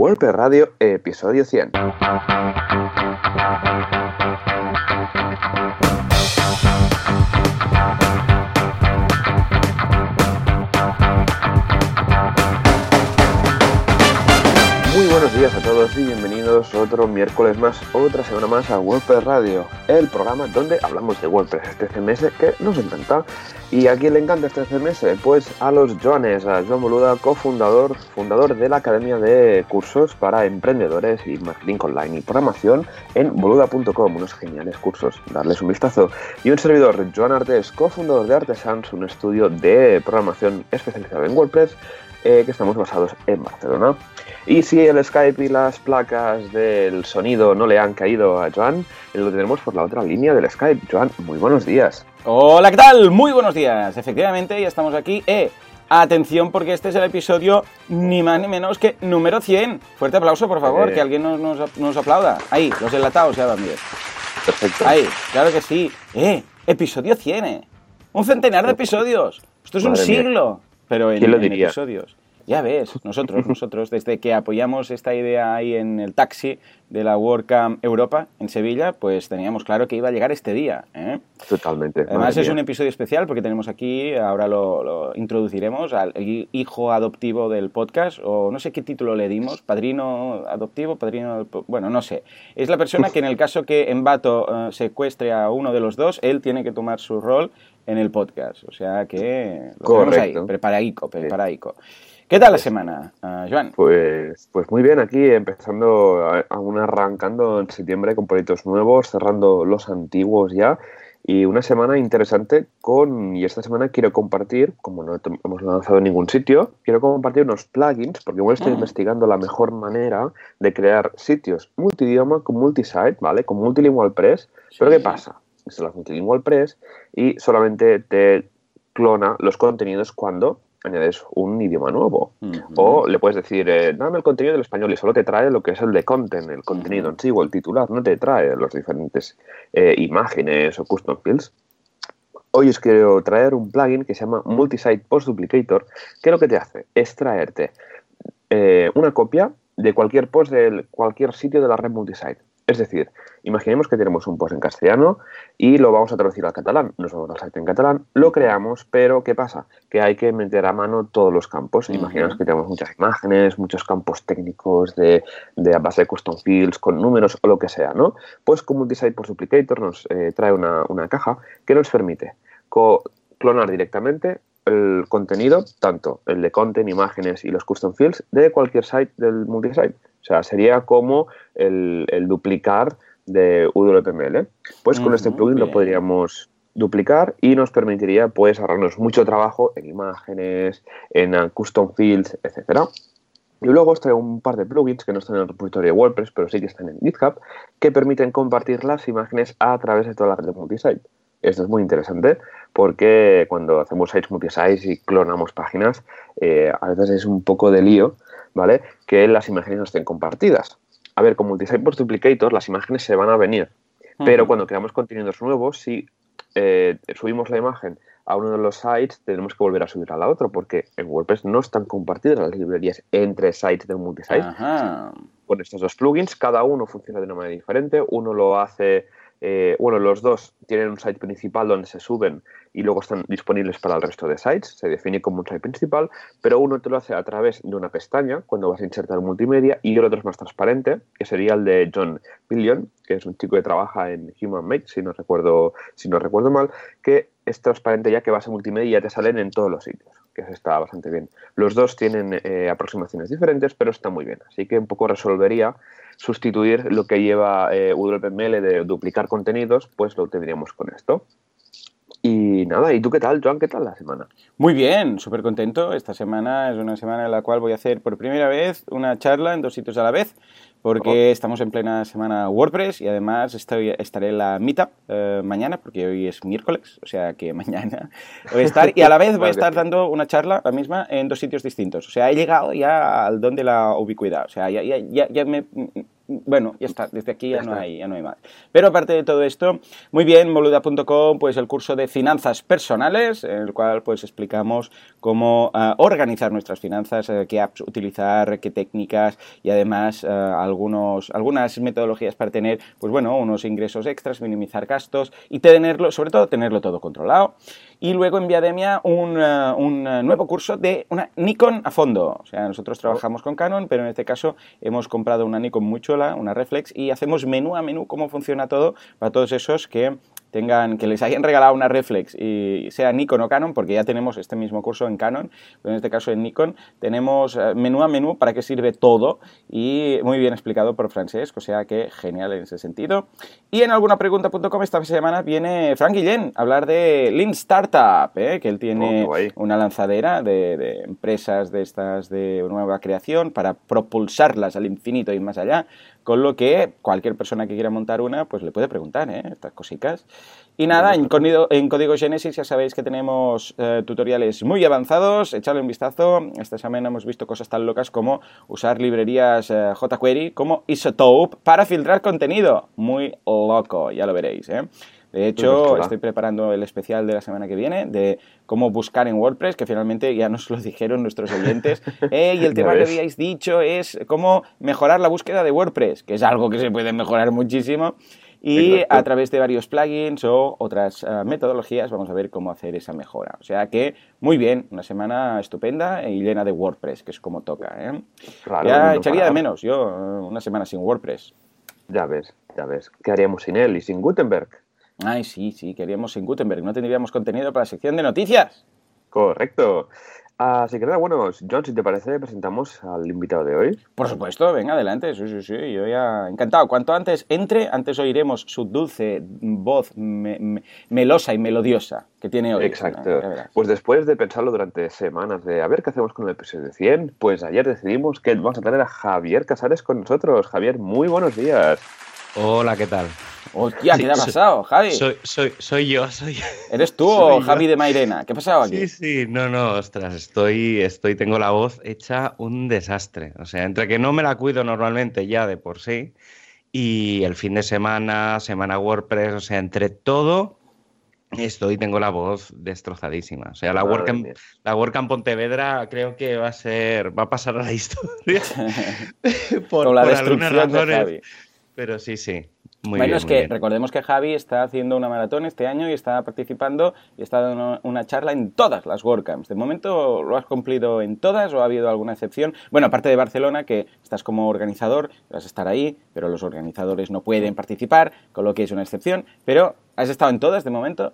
WordPress Radio, episodio 100. Muy buenos días a todos y bienvenidos otro miércoles más, otra semana más a WordPress Radio, el programa donde hablamos de WordPress, este CMS que nos encanta. ¿Y a quién le encanta este CMS? Pues a los Joanes, a Joan Boluda, cofundador fundador de la Academia de Cursos para Emprendedores y Marketing Online y Programación en boluda.com, unos geniales cursos, darles un vistazo. Y un servidor, Joan Artes, cofundador de Artesans, un estudio de programación especializado en WordPress, eh, que estamos basados en Barcelona. Y si el Skype y las placas del sonido no le han caído a Joan, lo tenemos por la otra línea del Skype. Joan, muy buenos días. Hola, ¿qué tal? Muy buenos días. Efectivamente, ya estamos aquí. Eh, atención porque este es el episodio ni más ni menos que número 100. Fuerte aplauso, por favor, Eh. que alguien nos, nos- nos aplauda. Ahí, los enlatados ya van bien. Perfecto. Ahí, claro que sí. Eh, episodio 100. eh. Un centenar de episodios. Esto es un Madre mía. Pero en, ¿Quién lo en diría? episodios. Ya ves, nosotros, nosotros, desde que apoyamos esta idea ahí en el taxi de la WordCamp Europa en Sevilla, pues teníamos claro que iba a llegar este día. ¿eh? Totalmente. Además es un mía. episodio especial porque tenemos aquí, ahora lo, lo introduciremos, al hijo adoptivo del podcast, o no sé qué título le dimos, padrino adoptivo, padrino... Bueno, no sé. Es la persona que en el caso que Embato eh, secuestre a uno de los dos, él tiene que tomar su rol en el podcast. O sea que lo tenemos ahí, Correcto. preparaico, preparaico. ¿Qué tal la semana, ah, Joan? Pues, pues muy bien, aquí empezando, aún arrancando en septiembre con proyectos nuevos, cerrando los antiguos ya. Y una semana interesante con, y esta semana quiero compartir, como no hemos lanzado en ningún sitio, quiero compartir unos plugins, porque igual estoy Mm. investigando la mejor manera de crear sitios multidioma con multisite, ¿vale? Con multilingual press. Pero ¿qué pasa? Instalas multilingual press y solamente te clona los contenidos cuando añades un idioma nuevo. O le puedes decir, eh, dame el contenido del español y solo te trae lo que es el de content, el contenido en sí o el titular, no te trae los diferentes eh, imágenes o custom fields. Hoy os quiero traer un plugin que se llama Multisite Post Duplicator, que lo que te hace es traerte eh, una copia de cualquier post de cualquier sitio de la red multisite. Es decir, imaginemos que tenemos un post en castellano y lo vamos a traducir al catalán. Nos vamos al site en catalán, lo creamos, pero ¿qué pasa? Que hay que meter a mano todos los campos. Imaginemos que tenemos muchas imágenes, muchos campos técnicos de, de base de custom fields, con números o lo que sea, ¿no? Pues con Multisite Post Duplicator nos eh, trae una, una caja que nos permite clonar directamente el contenido, tanto el de content, imágenes y los custom fields, de cualquier site del multisite. O sea, sería como el, el duplicar de WPML. Pues con este plugin lo podríamos duplicar y nos permitiría pues ahorrarnos mucho trabajo en imágenes, en uh, custom fields, etcétera. Y luego os traigo un par de plugins que no están en el repositorio de WordPress, pero sí que están en GitHub, que permiten compartir las imágenes a través de toda la red de multisite. Esto es muy interesante porque cuando hacemos sites multisite y clonamos páginas, eh, a veces es un poco de lío, ¿vale? Que las imágenes no estén compartidas. A ver, con Multisite Post Duplicator las imágenes se van a venir, pero cuando creamos contenidos nuevos, si eh, subimos la imagen a uno de los sites, tenemos que volver a subir a la otra, porque en WordPress no están compartidas las librerías entre sites del multisite. Ajá. Con estos dos plugins, cada uno funciona de una manera diferente. Uno lo hace, eh, bueno, los dos tienen un site principal donde se suben y luego están disponibles para el resto de sites. Se define como un site principal, pero uno te lo hace a través de una pestaña cuando vas a insertar multimedia y el otro es más transparente, que sería el de John Pillion, que es un chico que trabaja en Human Make, si no recuerdo, si no recuerdo mal, que es transparente ya que vas a multimedia y ya te salen en todos los sitios, que está bastante bien. Los dos tienen eh, aproximaciones diferentes, pero está muy bien. Así que un poco resolvería sustituir lo que lleva eh, WPML de duplicar contenidos, pues lo tendríamos con esto. Y nada, ¿y tú qué tal, Joan? ¿Qué tal la semana? Muy bien, súper contento. Esta semana es una semana en la cual voy a hacer por primera vez una charla en dos sitios a la vez, porque estamos en plena semana WordPress y además estoy, estaré en la Meetup eh, mañana, porque hoy es miércoles, o sea que mañana voy a estar y a la vez voy a estar dando una charla, la misma, en dos sitios distintos. O sea, he llegado ya al don de la ubicuidad. O sea, ya, ya, ya, ya me, bueno, ya está, desde aquí ya, no, hay, ya no hay más. Pero aparte de todo esto, muy bien, boluda.com, pues el curso de finanzas personales, en el cual pues explicamos cómo ah, organizar nuestras finanzas, eh, qué apps utilizar, qué técnicas y además ah, algunos, algunas metodologías para tener, pues bueno, unos ingresos extras, minimizar gastos y tenerlo, sobre todo tenerlo todo controlado. Y luego en Viademia un, eh, un, eh, nuevo curso de una Nikon a fondo. O sea, nosotros trabajamos con Canon, pero en este caso hemos comprado una Nikon muy chula, una Reflex, y hacemos menú a menú cómo funciona todo para todos esos que tengan, que les hayan regalado una reflex y sea Nikon o Canon, porque ya tenemos este mismo curso en Canon, pero en este caso en Nikon, tenemos eh, menú a menú para qué sirve todo y muy bien explicado por Francesc, o sea que genial en ese sentido. Y en algunapregunta.com esta semana viene Frank Guillén a hablar de Lean Startup, ¿eh? que él tiene oh, una lanzadera de, de empresas de estas de nueva creación para propulsarlas al infinito y más allá. Con lo que cualquier persona que quiera montar una, pues le puede preguntar, ¿eh? Estas cositas. Y nada, en, en Código Genesis ya sabéis que tenemos eh, tutoriales muy avanzados, echadle un vistazo. Esta semana hemos visto cosas tan locas como usar librerías eh, jQuery como Isotope para filtrar contenido. Muy loco, ya lo veréis, ¿eh? De hecho, estoy preparando el especial de la semana que viene de cómo buscar en WordPress, que finalmente ya nos lo dijeron nuestros oyentes. Eh, y el tema que habíais dicho es cómo mejorar la búsqueda de WordPress, que es algo que se puede mejorar muchísimo. Y a través de varios plugins o otras eh, metodologías vamos a ver cómo hacer esa mejora. O sea que, muy bien, una semana estupenda y llena de WordPress, que es como toca. ¿eh? ya echaría de menos yo una semana sin WordPress. Ya ves, ya ves. ¿Qué haríamos sin él y sin Gutenberg? Ay, sí, sí, queríamos en Gutenberg, no tendríamos contenido para la sección de noticias. Correcto. Así que nada, bueno, John, si te parece, presentamos al invitado de hoy. Por supuesto, venga, adelante, sí, sí, sí, yo ya encantado. Cuanto antes entre, antes oiremos su dulce voz melosa y melodiosa que tiene hoy. Exacto. Pues después de pensarlo durante semanas, de a ver qué hacemos con el episodio de 100, pues ayer decidimos que vamos a tener a Javier Casares con nosotros. Javier, muy buenos días. Hola, ¿qué tal? Hostia, ¿qué te ha pasado, Javi? Soy, soy, soy yo, soy ¿Eres tú o Javi de Mairena? ¿Qué ha pasado aquí? Sí, sí, no, no, ostras, estoy, estoy, tengo la voz hecha un desastre. O sea, entre que no me la cuido normalmente ya de por sí, y el fin de semana, semana WordPress, o sea, entre todo, estoy, tengo la voz destrozadísima. O sea, la WordCamp, la WordCamp Pontevedra creo que va a ser, va a pasar a la historia. por, Con la destrucción de Javi. Pero sí, sí. Muy bueno, es que recordemos que Javi está haciendo una maratón este año y está participando y está dando una charla en todas las WordCamps. De momento, ¿lo has cumplido en todas o ha habido alguna excepción? Bueno, aparte de Barcelona, que estás como organizador, vas a estar ahí, pero los organizadores no pueden participar, con lo que es una excepción. Pero, ¿has estado en todas de momento?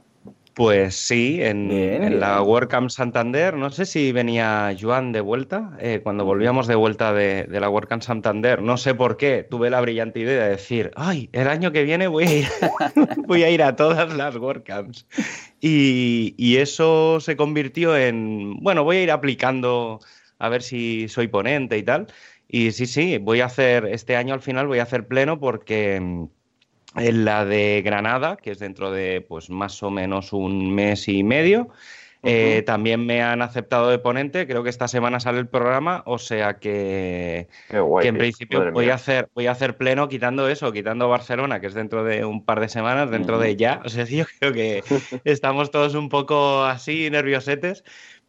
Pues sí, en, la WordCamp Santander, no sé si venía Joan de vuelta, eh, cuando volvíamos de vuelta de, la WordCamp Santander, no sé por qué, tuve la brillante idea de decir, ay, el año que viene voy a ir, voy a, ir a todas las WordCamps. Y, y eso se convirtió en, bueno, voy a ir aplicando a ver si soy ponente y tal. Y sí, sí, voy a hacer, este año al final voy a hacer pleno porque en la de Granada, que es dentro de pues más o menos un mes y medio. Eh, también me han aceptado de ponente, creo que esta semana sale el programa, o sea que, en principio voy a, hacer, voy a hacer pleno quitando eso, quitando Barcelona, que es dentro de un par de semanas, dentro de ya. O sea, yo creo que estamos todos un poco así nerviosetes,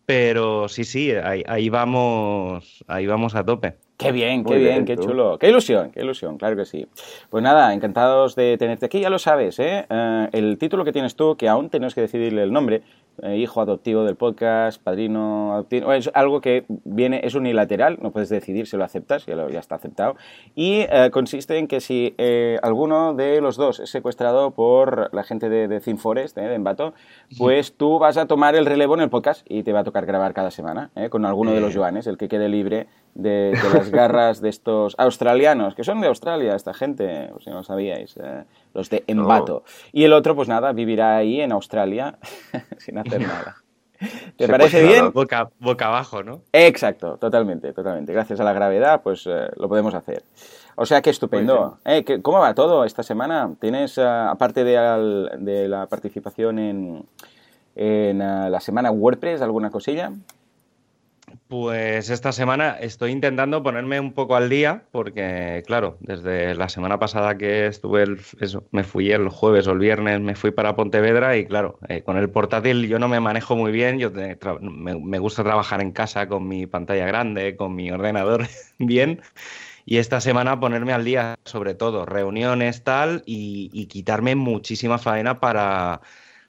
pero sí, sí, ahí, vamos, ahí vamos a tope. Qué bien, qué bien, qué chulo. Qué ilusión, qué ilusión, claro que sí. Pues nada, encantados de tenerte aquí, ya lo sabes, ¿eh? eh el título que tienes tú, que aún tenemos que decidirle el nombre, eh, hijo adoptivo del podcast, padrino adoptivo, es algo que viene, es unilateral, no puedes decidir si lo aceptas, ya, lo, ya está aceptado, y eh, consiste en que si alguno de los dos es secuestrado por la gente de, de de Embato, pues tú vas a tomar el relevo en el podcast y te va a tocar grabar cada semana, con alguno de los Joanes, el que quede libre de, las garras de estos australianos, que son de Australia esta gente, si no lo sabíais, eh, los de Embato. Y el otro, pues nada, vivirá ahí en Australia sin hacer nada. ¿Te parece bien? Boca, boca, abajo, ¿no? Exacto, totalmente, totalmente. Gracias a la gravedad, pues eh, lo podemos hacer. O sea, que estupendo. Eh, ¿Cómo va todo esta semana? ¿Tienes, aparte de, de, la participación en, en la semana WordPress, alguna cosilla? Pues esta semana estoy intentando ponerme un poco al día porque, claro, desde la semana pasada que estuve, me fui el jueves o el viernes, me fui para Pontevedra y, claro, eh, con el portátil yo no me manejo muy bien, yo me, gusta trabajar en casa con mi pantalla grande, con mi ordenador bien y esta semana ponerme al día sobre todo, reuniones tal y quitarme muchísima faena para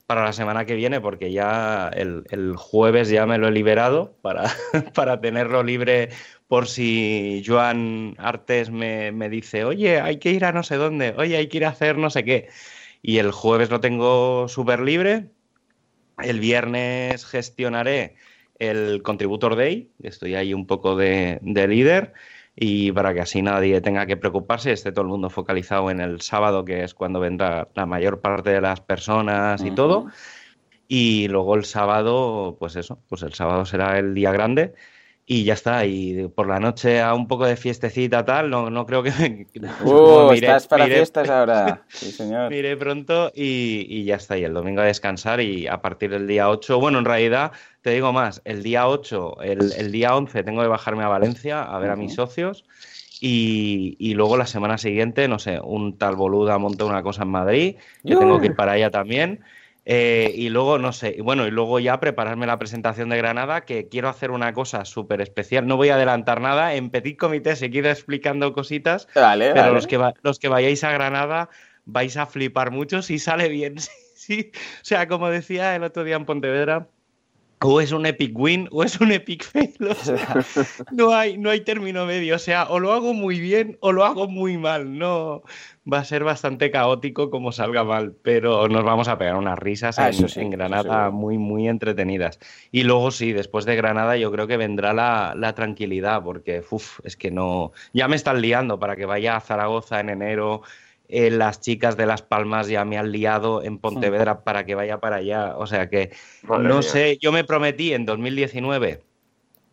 para la semana que viene, porque ya el, jueves ya me lo he liberado para, para, tenerlo libre por si Joan Artes me, me, dice, oye, hay que ir a no sé dónde, oye, hay que ir a hacer no sé qué. Y el jueves lo tengo súper libre. El viernes gestionaré el Contributor Day, estoy ahí un poco de, de líder y para que así nadie tenga que preocuparse, esté todo el mundo focalizado en el sábado, que es cuando vendrá la mayor parte de las personas y todo. Y luego el sábado, pues eso, pues el sábado será el día grande y ya está. Y por la noche a un poco de fiestecita tal, no, no creo que... Uh, estás para fiestas ahora. Sí, señor. Miré pronto y, y, ya está. Y el domingo a descansar y a partir del día 8, bueno, en realidad te digo más, el día 8, el, el día 11 tengo que bajarme a Valencia a ver a mis socios. Y, y, luego la semana siguiente, no sé, un tal boluda monta una cosa en Madrid, yo tengo que ir para allá también. Eh, y luego, no sé, y bueno, y luego ya prepararme la presentación de Granada, que quiero hacer una cosa súper especial. No voy a adelantar nada. En Petit Comité se queda explicando cositas, pero Los, que los que vayáis a Granada vais a flipar mucho si sale bien. sí. O sea, como decía el otro día en Pontevedra, o es un epic win o es un epic fail. no, hay, no hay término medio. O sea, o lo hago muy bien o lo hago muy mal. No va a ser bastante caótico como salga mal, pero nos vamos a pegar unas risas ah, en, Granada muy, muy entretenidas. Y luego sí, después de Granada yo creo que vendrá la, la tranquilidad, porque uf, es que no. Ya me están liando para que vaya a Zaragoza en enero eh, las chicas de Las Palmas ya me han liado en Pontevedra para que vaya para allá. O sea que, no sé, yo me prometí en 2019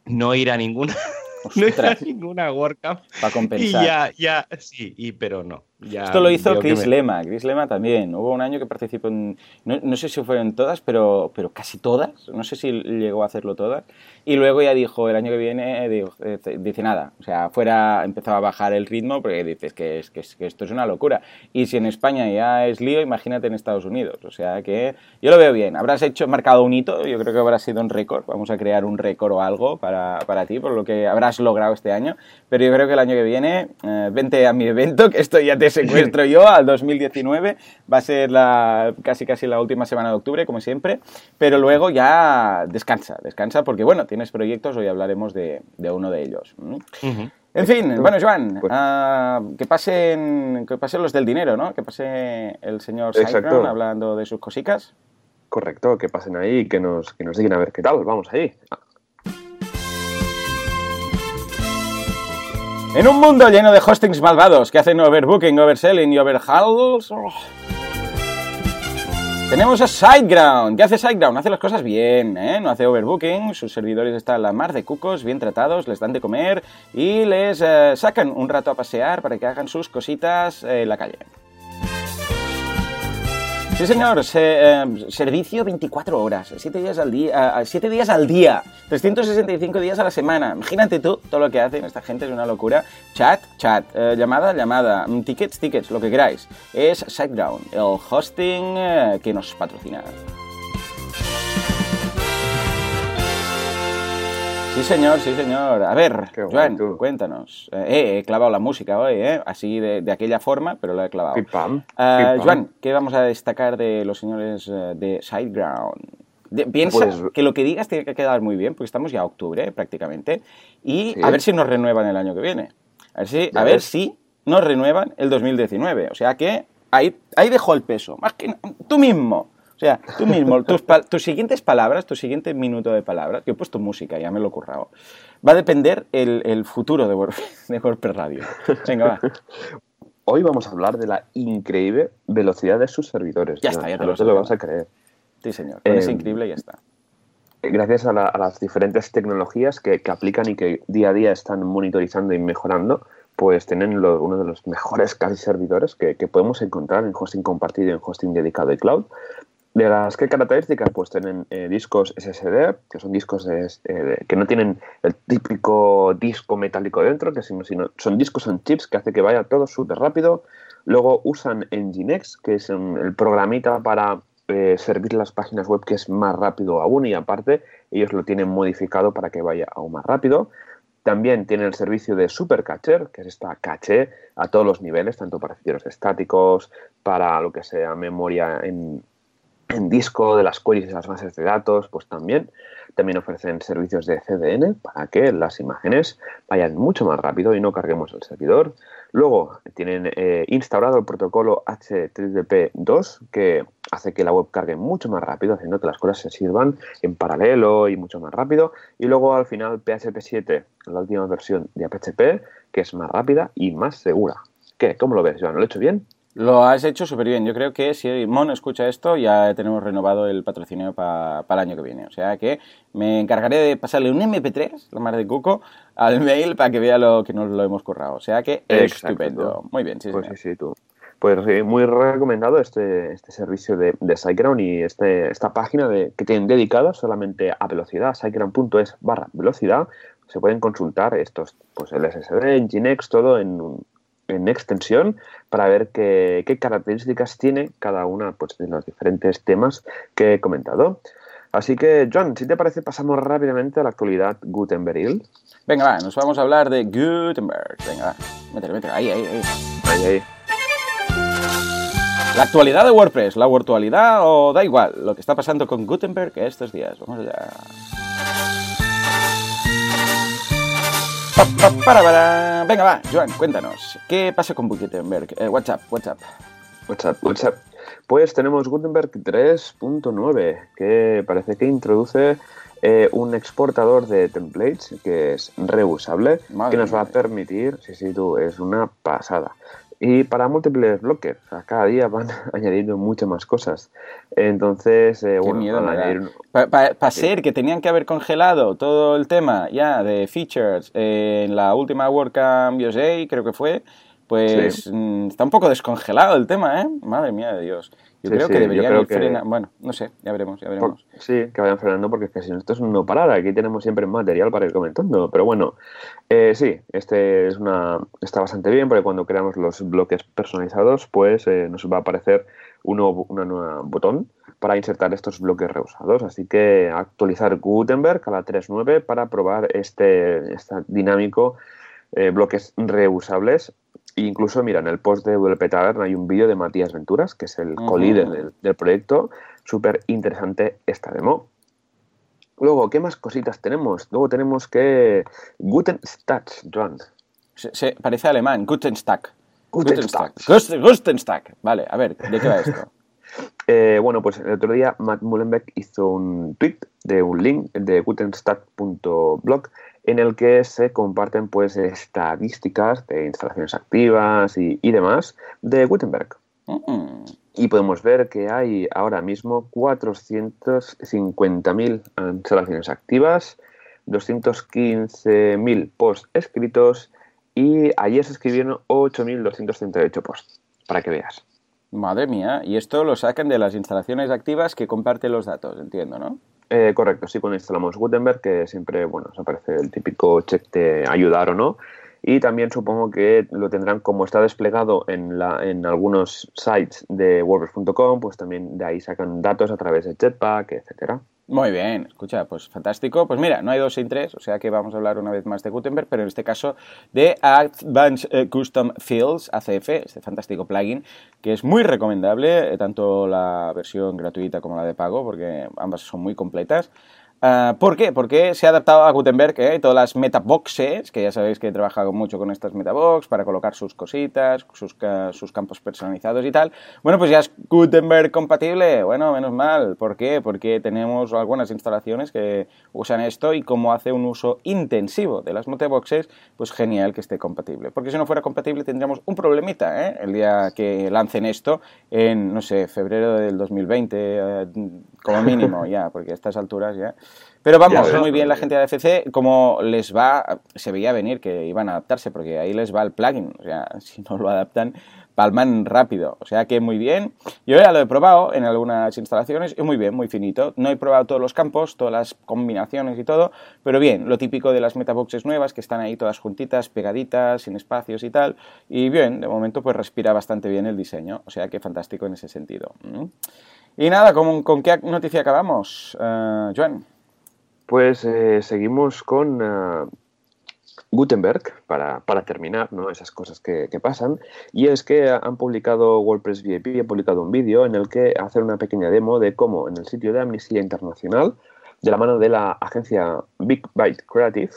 no ir a ninguna, no ir a ninguna WordCamp. Para compensar. Y ya, ya, sí, y, pero no. Esto lo hizo Chris Lema. Chris Lema también. Hubo un año que participó en. No, sé si fueron todas, pero, pero casi todas. No sé si llegó a hacerlo todas. Y luego ya dijo, el año que viene, eh, dice nada. O sea, fuera empezaba a bajar el ritmo porque dices que, es, que, esto es una locura. Y si en España ya es lío, imagínate en Estados Unidos. O sea que yo lo veo bien. Habrás hecho, marcado un hito. Yo creo que habrá sido un récord. Vamos a crear un récord o algo para, para ti, por lo que habrás logrado este año. Pero yo creo que el año que viene, eh, vente a mi evento, que esto ya te secuestro yo al 2019. Va a ser la, casi casi la última semana de octubre, como siempre. Pero luego ya descansa, descansa porque, bueno, tienes proyectos, hoy hablaremos de, uno de ellos. En fin, bueno, Joan, ah, que, pasen, que pasen los del dinero, ¿no? Que pase el señor Cyclone hablando de sus cositas. Correcto, que pasen ahí y que nos, que nos digan a ver qué tal. Vamos ahí. En un mundo lleno de hostings malvados que hacen overbooking, overselling y overhauls... Tenemos a SiteGround. ¿Qué hace SiteGround? Hace las cosas bien, ¿eh? No hace overbooking, sus servidores están a la mar de cucos, bien tratados, les dan de comer y les eh, sacan un rato a pasear para que hagan sus cositas en la calle. Sí, señor. Eh, servicio 24 horas, 7 días al día, 7 días al día, 365 días a la semana. Imagínate tú todo lo que hacen esta gente, es una locura. Chat, chat, eh, llamada, llamada, mm, tickets, tickets, lo que queráis. Es SiteGround, el hosting eh, que nos patrocina. Sí, señor, sí, señor. A ver, Joan, cuéntanos. Eh, he clavado la música hoy, ¿eh? Así de, aquella forma, pero la he clavado. Uh, Joan, ¿qué vamos a destacar de los señores eh, de Sideground? piensa pues- que lo que digas tiene que quedar muy bien, porque estamos ya a octubre prácticamente, y a ver si nos renuevan el año que viene. A ver si, a ver si nos renuevan el 2019. O sea que ahí, ahí dejo el peso. Más que tú mismo. O sea, tú mismo, tus, siguientes palabras, tu siguiente minuto de palabras, que he puesto música, ya me lo he currado, va a depender el, el futuro de, WordPress Radio. Venga, va. Hoy vamos a hablar de la increíble velocidad de sus servidores. Ya está, ya te lo, lo vas a creer. Sí, señor. es em, increíble y ya está. Gracias a, las diferentes tecnologías que, que, aplican y que día a día están monitorizando y mejorando, pues tienen uno de los mejores casi servidores que, que, podemos encontrar en hosting compartido y en hosting dedicado de cloud. De las qué características, pues tienen eh, discos SSD, que son discos que no tienen el típico disco metálico dentro, que sino, sino son discos en chips que hace que vaya todo súper rápido. Luego usan Nginx, que es el programita para eh, servir las páginas web que es más rápido aún y aparte ellos lo tienen modificado para que vaya aún más rápido. También tienen el servicio de Supercatcher, que es esta caché a todos los niveles, tanto para ficheros estáticos, para lo que sea memoria en, en disco, de las queries y las bases de datos, pues también. También ofrecen servicios de CDN para que las imágenes vayan mucho más rápido y no carguemos el servidor. Luego tienen eh, instaurado el protocolo HTTP2 que hace que la web cargue mucho más rápido, haciendo que las cosas se sirvan en paralelo y mucho más rápido. Y luego al final PHP 7, la última versión de PHP, que es más rápida y más segura. ¿Qué? ¿Cómo lo ves, Joan? ¿Lo he hecho bien? Lo has hecho súper bien. Yo creo que si Mon escucha esto, ya tenemos renovado el patrocinio para el año que viene. O sea que me encargaré de pasarle un MP3, la madre de Cuco, al mail para que vea lo que nos lo hemos currado. O sea que estupendo. Muy bien, sí, pues sí, sí, tú. Pues sí, muy recomendado este, este servicio de, de SiteGround y este, esta página de, que tienen dedicada solamente a velocidad, siteground.es barra velocidad. Se pueden consultar estos, pues el SSD, Nginx, todo en un, en extensión para ver qué, características tiene cada una pues, de los diferentes temas que he comentado. Así que, John, si te parece, pasamos rápidamente a la actualidad Gutenberg. Venga, va, nos vamos a hablar de Gutenberg. Venga, va, métele, métele, ahí, ahí, ahí. Ahí, ahí. La actualidad de WordPress, la virtualidad o da igual, lo que está pasando con Gutenberg estos días. Vamos allá. Para, para. Venga, va, Joan, cuéntanos. ¿Qué pasa con Gutenberg? Eh, WhatsApp, WhatsApp. WhatsApp, WhatsApp. Pues tenemos Gutenberg 3.9, que parece que introduce eh, un exportador de templates que es reusable, que nos va a permitir, sí, sí, tú, es una pasada, y para múltiples bloques, cada día van añadiendo muchas más cosas. Entonces, eh, bueno, Para ser que tenían que haber congelado todo el tema ya de features en la última WordCamp USA, creo que fue, pues mm, está un poco descongelado el tema, ¿eh? Madre mía de Dios. Yo creo que deberían frenar. Bueno, no sé, ya veremos, ya veremos. sí, que vayan frenando porque es que si no, esto es no parar. Aquí tenemos siempre material para ir comentando. Pero bueno, eh, sí, este es una, está bastante bien porque cuando creamos los bloques personalizados, pues eh, nos va a aparecer uno, una nueva botón para insertar estos bloques reusados. Así que actualizar Gutenberg a la 3.9 para probar este, este dinámico eh, bloques reusables incluso, mira, en el post de WP Tavern hay un vídeo de Matías Venturas, que es el co-líder del, proyecto. Súper interesante esta demo. Luego, ¿qué más cositas tenemos? Luego tenemos que Gutenstack, John. Se, parece alemán, Gutenstack. Gutenstack. Gutenstack. Vale, a ver, ¿de qué va esto? Eh, bueno, pues el otro día Matt Mullenbeck hizo un tweet de un link de gutenstack.blog en el que se comparten pues estadísticas de instalaciones activas y, demás de Gutenberg. Mm. Y podemos ver que hay ahora mismo 450.000 instalaciones activas, 215.000 posts escritos y ayer se escribieron 8.238 posts, para que veas. Madre mía, y esto lo sacan de las instalaciones activas que comparten los datos, entiendo, ¿no? Eh, correcto, sí, cuando instalamos Gutenberg, que siempre, bueno, os aparece el típico check de ayudar o no. Y también supongo que lo tendrán como está desplegado en, la, en algunos sites de WordPress.com, pues también de ahí sacan datos a través de Jetpack, etcétera. Muy bien, escucha, pues fantástico. Pues mira, no hay dos sin tres, o sea que vamos a hablar una vez más de Gutenberg, pero en este caso de Advanced eh, Custom Fields, ACF, este fantástico plugin, que es muy recomendable, eh, tanto la versión gratuita como la de pago, porque ambas son muy completas. Ah, ¿Por qué? Porque se ha adaptado a Gutenberg ¿eh? todas las metaboxes, que ya sabéis que he trabajado mucho con estas metabox para colocar sus cositas, sus, sus, campos personalizados y tal. Bueno, pues ya es Gutenberg compatible. Bueno, menos mal. ¿Por qué? Porque tenemos algunas instalaciones que usan esto y como hace un uso intensivo de las metaboxes, pues genial que esté compatible. Porque si no fuera compatible tendríamos un problemita ¿eh? el día que lancen esto en, no sé, febrero del 2020, eh, como mínimo ya, porque a estas alturas ya Pero vamos, muy bien la gente de FC, como les va, se veía venir que iban a adaptarse, porque ahí les va el plugin, o sea, si no lo adaptan, palman rápido. O sea que muy bien. Yo ya lo he probado en algunas instalaciones y muy bien, muy finito. No he probado todos los campos, todas las combinaciones y todo, pero bien, lo típico de las metaboxes nuevas que están ahí todas juntitas, pegaditas, sin espacios y tal. Y bien, de momento pues respira bastante bien el diseño. O sea que fantástico en ese sentido. Mm. Y nada, ¿con, con qué noticia acabamos, uh, Joan? Pues eh, seguimos con uh, Gutenberg, para, terminar, ¿no? esas cosas que, pasan, y es que han publicado WordPress VIP, ha publicado un vídeo en el que hacen una pequeña demo de cómo en el sitio de Amnistía Internacional, de la mano de la agencia Big Byte Creative,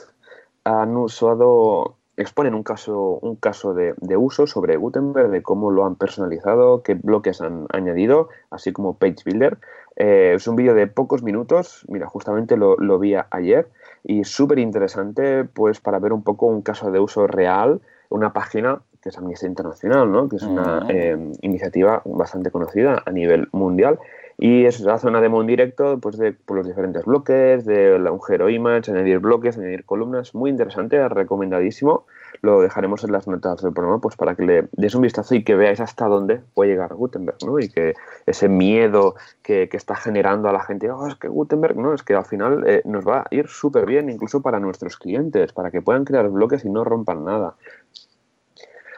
han usado, exponen un caso, un caso de, uso sobre Gutenberg, de cómo lo han personalizado, qué bloques han añadido, así como Page Builder. Eh, es un vídeo de pocos minutos, mira, justamente lo, lo vi ayer, y súper interesante pues para ver un poco un caso de uso real, una página que es Amnistía Internacional, ¿no? que es una em, iniciativa bastante conocida a nivel mundial. Y eso hace una demo en directo pues, de por los diferentes bloques, de la, un Hero Image, añadir bloques, añadir columnas, muy interesante, recomendadísimo lo dejaremos en las notas del programa pues para que le des un vistazo y que veáis hasta dónde puede llegar Gutenberg, ¿no? Y que ese miedo que, está generando a la gente, oh, es que Gutenberg, no, es que al final eh, nos va a ir súper bien incluso para nuestros clientes, para que puedan crear bloques y no rompan nada.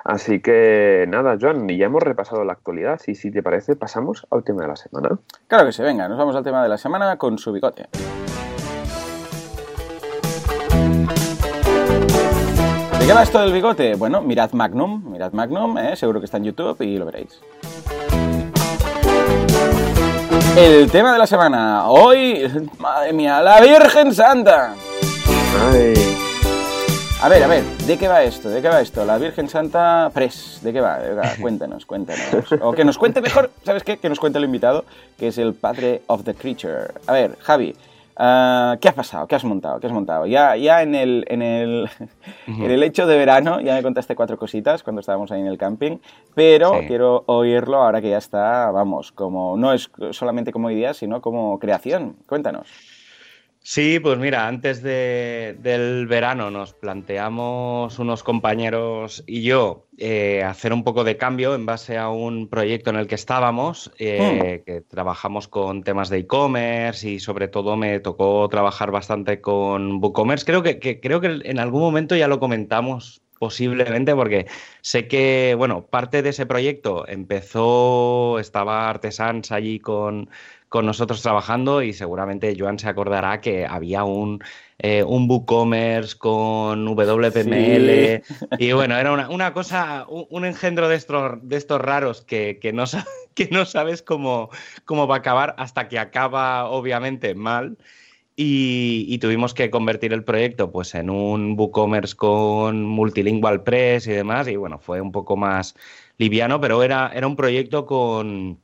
Así que nada, Joan, ya hemos repasado la actualidad y si te parece pasamos al tema de la semana. Claro que sí, venga, nos vamos al tema de la semana con su bigote. Qué va esto del bigote? Bueno, mirad Magnum, mirad Magnum, ¿eh? seguro que está en YouTube y lo veréis. El tema de la semana. Hoy, madre mía, la Virgen Santa. A ver, a ver, ¿de qué va esto? ¿De qué va esto? La Virgen Santa Press, ¿de qué va? Cuéntanos, cuéntanos. O que nos cuente mejor, ¿sabes qué? Que nos cuente el invitado, que es el padre of the creature. A ver, Javi, Ah, ¿Qué has pasado? ¿Qué has montado? ¿Qué has montado? Ya, ya en, el, en, el, en el hecho de verano ya me contaste cuatro cositas cuando estábamos ahí en el camping, pero quiero oírlo ahora que ya está, vamos, como no es solamente como idea, sino como creación. Cuéntanos. Sí, pues mira, antes del verano nos planteamos unos compañeros y yo eh, hacer un poco de cambio en base a un proyecto en el que estábamos, eh, hmm. que trabajamos con temas de e-commerce y sobre todo me tocó trabajar bastante con WooCommerce. Creo que, creo que en algún momento ya lo comentamos posiblemente porque sé que, bueno, parte de ese proyecto empezó, estaba Artesans allí con con nosotros trabajando y seguramente Joan se acordará que había un, eh, un WooCommerce con WPML y bueno, era una, cosa, un, engendro de estos, de estos raros que, no, que no sabes cómo, cómo va a acabar hasta que acaba obviamente mal. Y, tuvimos que convertir el proyecto pues, en un WooCommerce con Multilingual Press y demás. Y bueno, fue un poco más liviano, pero era, era un proyecto con,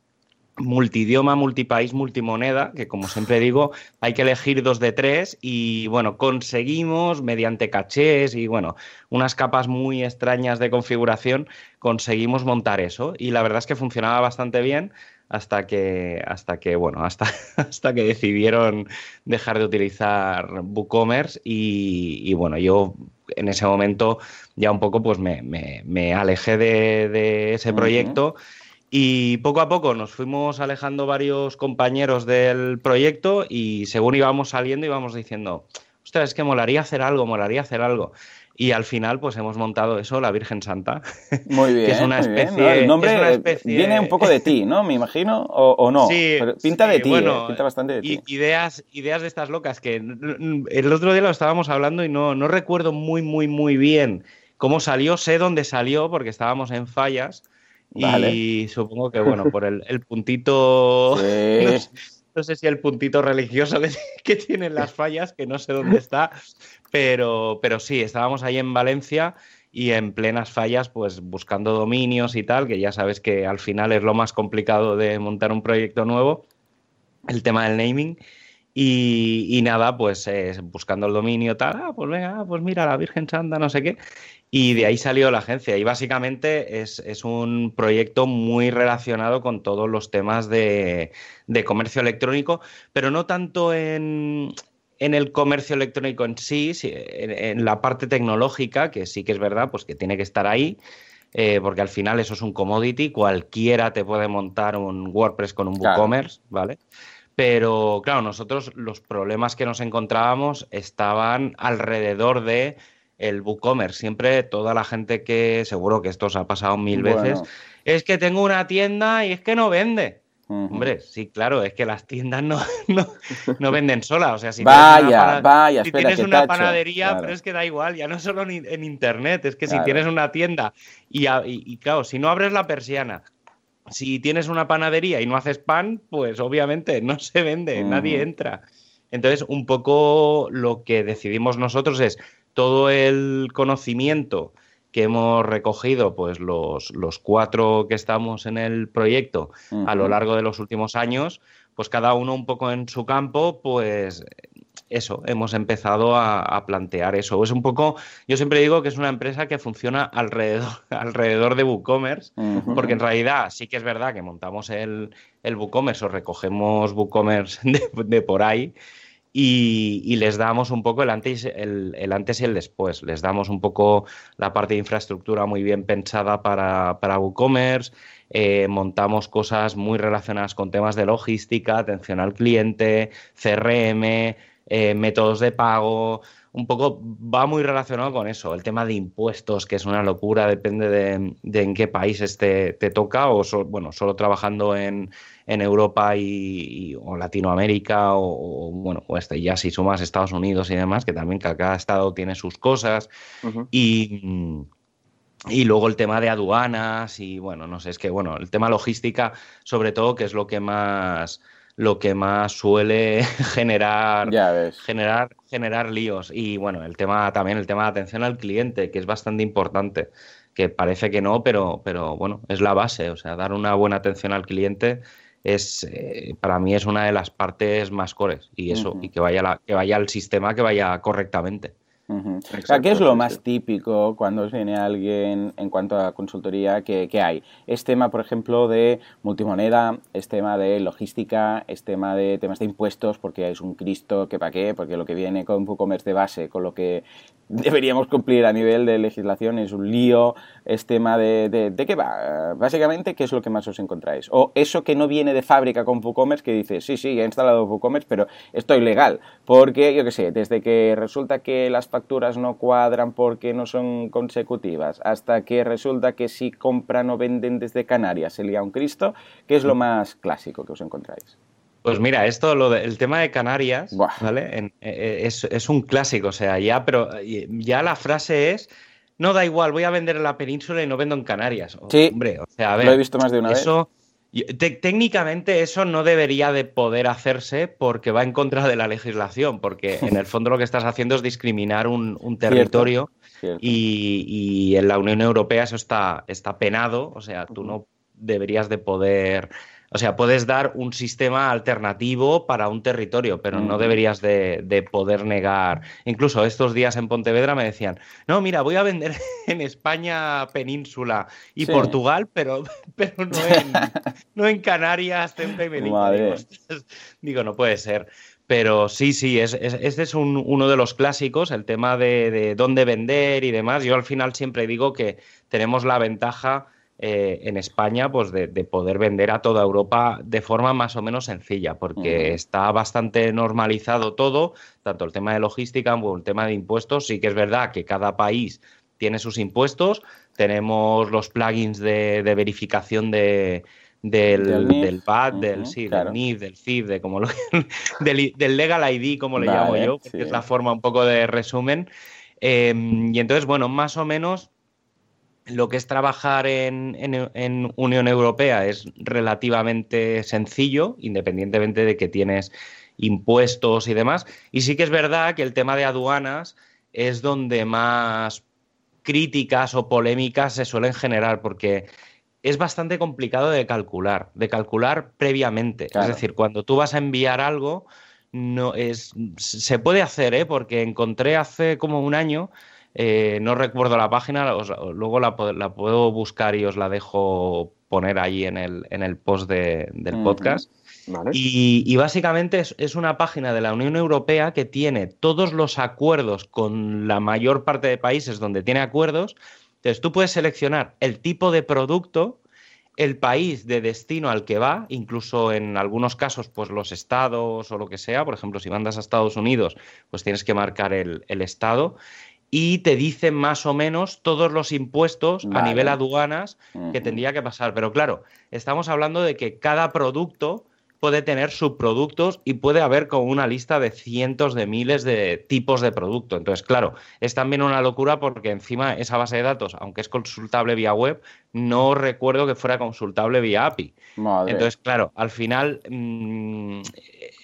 multidioma, multipaís, multimoneda, que como siempre digo, hay que elegir dos de tres y bueno, conseguimos mediante cachés y bueno, unas capas muy extrañas de configuración, conseguimos montar eso y la verdad es que funcionaba bastante bien hasta que hasta que bueno, hasta, hasta que decidieron dejar de utilizar WooCommerce y, bueno, yo en ese momento ya un poco pues me, alejé de, ese proyecto. Y poco a poco nos fuimos alejando varios compañeros del proyecto y según íbamos saliendo íbamos diciendo, ostras, es que molaría hacer algo, molaría hacer algo. Y al final, pues hemos montado eso, la Virgen Santa. Muy bien. es una especie. El nombre viene un poco de ti, ¿no? Me imagino, o, no. Sí, pinta de ti, bueno, eh, pinta bastante de ti. Ideas, ideas de estas locas que el otro día lo estábamos hablando y no, no recuerdo muy, muy, muy bien cómo salió. Sé dónde salió porque estábamos en fallas y supongo que, bueno, por el, puntito. No, sé, si el puntito religioso que, tienen las fallas, que no sé dónde está, pero, pero sí, estábamos ahí en Valencia y en plenas fallas, pues buscando dominios y tal, que ya sabes que al final es lo más complicado de montar un proyecto nuevo, el tema del naming. Y, nada, pues buscando el dominio, tal, ah, pues venga, pues mira, la Virgen Santa, no sé qué. Y de ahí salió la agencia. Y básicamente es, un proyecto muy relacionado con todos los temas de, comercio electrónico, pero no tanto en, en el comercio electrónico en sí, en, la parte tecnológica, que sí que es verdad, pues que tiene que estar ahí, eh, porque al final eso es un commodity, cualquiera te puede montar un WordPress con un WooCommerce, ¿vale? Pero claro, nosotros los problemas que nos encontrábamos estaban alrededor de el WooCommerce. Siempre toda la gente que, seguro que esto os ha pasado mil veces, es que tengo una tienda y es que no vende. Hombre, sí, claro, es que las tiendas no, no, venden solas. O sea, si vaya, vaya, si tienes una panadería, pero es que da igual, ya no solo en, internet, es que si tienes una tienda y, y, claro, si no abres la persiana, si tienes una panadería y no haces pan, pues obviamente no se vende, nadie entra. Entonces, un poco lo que decidimos nosotros es todo el conocimiento que hemos recogido, pues los, los cuatro que estamos en el proyecto a lo largo de los últimos años, pues cada uno un poco en su campo, pues eso, hemos empezado a, plantear eso. Es un poco, yo siempre digo que es una empresa que funciona alrededor, alrededor de WooCommerce, porque en realidad sí que es verdad que montamos el, el WooCommerce o recogemos WooCommerce de por ahí, y, les damos un poco el antes, el, antes y el después. Les damos un poco la parte de infraestructura muy bien pensada para, para WooCommerce, eh, montamos cosas muy relacionadas con temas de logística, atención al cliente, CRM, eh, métodos de pago, un poco va muy relacionado con eso. El tema de impuestos, que es una locura, depende de, en qué país te, te toca, o bueno, solo trabajando en, en Europa y, o Latinoamérica o, bueno, o este, ya si sumas Estados Unidos y demás, que también cada estado tiene sus cosas. Y... Y luego el tema de aduanas y bueno, no sé, es que bueno, el tema logística, sobre todo, que es lo que más lo que más suele generar, generar generar líos. Y bueno, el tema también el tema de atención al cliente, que es bastante importante, que parece que no, pero pero bueno, es la base, o sea, dar una buena atención al cliente es eh, para mí es una de las partes más cores y eso y que vaya la, que vaya el sistema que vaya correctamente. ¿Qué es lo más típico cuando viene alguien en cuanto a consultoría que, hay? Es tema, por ejemplo, de multimoneda, es tema de logística, es tema de temas de impuestos, porque es un Cristo que para qué, porque lo que viene con WooCommerce de base, con lo que deberíamos cumplir a nivel de legislación es un lío, es tema de, de, qué va. Básicamente, ¿qué es lo que más os encontráis? O eso que no viene de fábrica con WooCommerce, que dice, sí, sí, he instalado WooCommerce, pero estoy legal. Porque, yo qué sé, desde que resulta que las facturas no cuadran porque no son consecutivas, hasta que resulta que si compran o venden desde Canarias se lía un Cristo, ¿qué es lo más clásico que os encontráis? Pues mira, esto, lo el tema de Canarias, ¿vale? Eh, eh, es, un clásico, o sea, ya, pero ya la frase es, no da igual, voy a vender en la península y no vendo en Canarias. Sí, hombre, o sea, a ver, lo he visto más de una eso, vez. Técnicamente eso no debería de poder hacerse porque va en contra de la legislación, porque en el fondo lo que estás haciendo es discriminar un, territorio Y, en la Unión Europea eso está, está penado, o sea, tú no deberías de poder o sea, puedes dar un sistema alternativo para un territorio, pero no deberías de, poder negar. Incluso estos días en Pontevedra me decían, no, mira, voy a vender en España península y Portugal, pero, pero no, en, no en Canarias, Ceuta y Melilla. Digo, no puede ser. Pero sí, sí, es, este es uno de los clásicos, el tema de, de dónde vender y demás. Yo al final siempre digo que tenemos la ventaja eh, en España, pues de, poder vender a toda Europa de forma más o menos sencilla, porque está bastante normalizado todo, tanto el tema de logística como el tema de impuestos. Sí que es verdad que cada país tiene sus impuestos, tenemos los plugins de, verificación de, del, del, VAT, del, sí, del NIF, del CIF, de como lo, del, Legal ID, como le llamo yo, que es la forma un poco de resumen. Em, y entonces, bueno, más o menos lo que es trabajar en, Unión Europea es relativamente sencillo, independientemente de que tienes impuestos y demás. Y sí que es verdad que el tema de aduanas es donde más críticas o polémicas se suelen generar, porque es bastante complicado de calcular, de calcular previamente. Es decir, cuando tú vas a enviar algo, no es, se puede hacer, ¿eh? porque encontré hace como un año Eh, no recuerdo la página, luego la, puedo buscar y os la dejo poner ahí en el, en el post del podcast. Y, básicamente es, una página de la Unión Europea que tiene todos los acuerdos con la mayor parte de países donde tiene acuerdos. Entonces tú puedes seleccionar el tipo de producto, el país de destino al que va, incluso en algunos casos, pues los estados o lo que sea. Por ejemplo, si mandas a Estados Unidos, pues tienes que marcar el, estado y te dicen más o menos todos los impuestos a nivel aduanas que tendría que pasar. Pero claro, estamos hablando de que cada producto puede tener subproductos y puede haber como una lista de cientos de miles de tipos de producto. Entonces, claro, es también una locura porque encima esa base de datos, aunque es consultable vía web, no recuerdo que fuera consultable vía API. Entonces, claro, al final mm,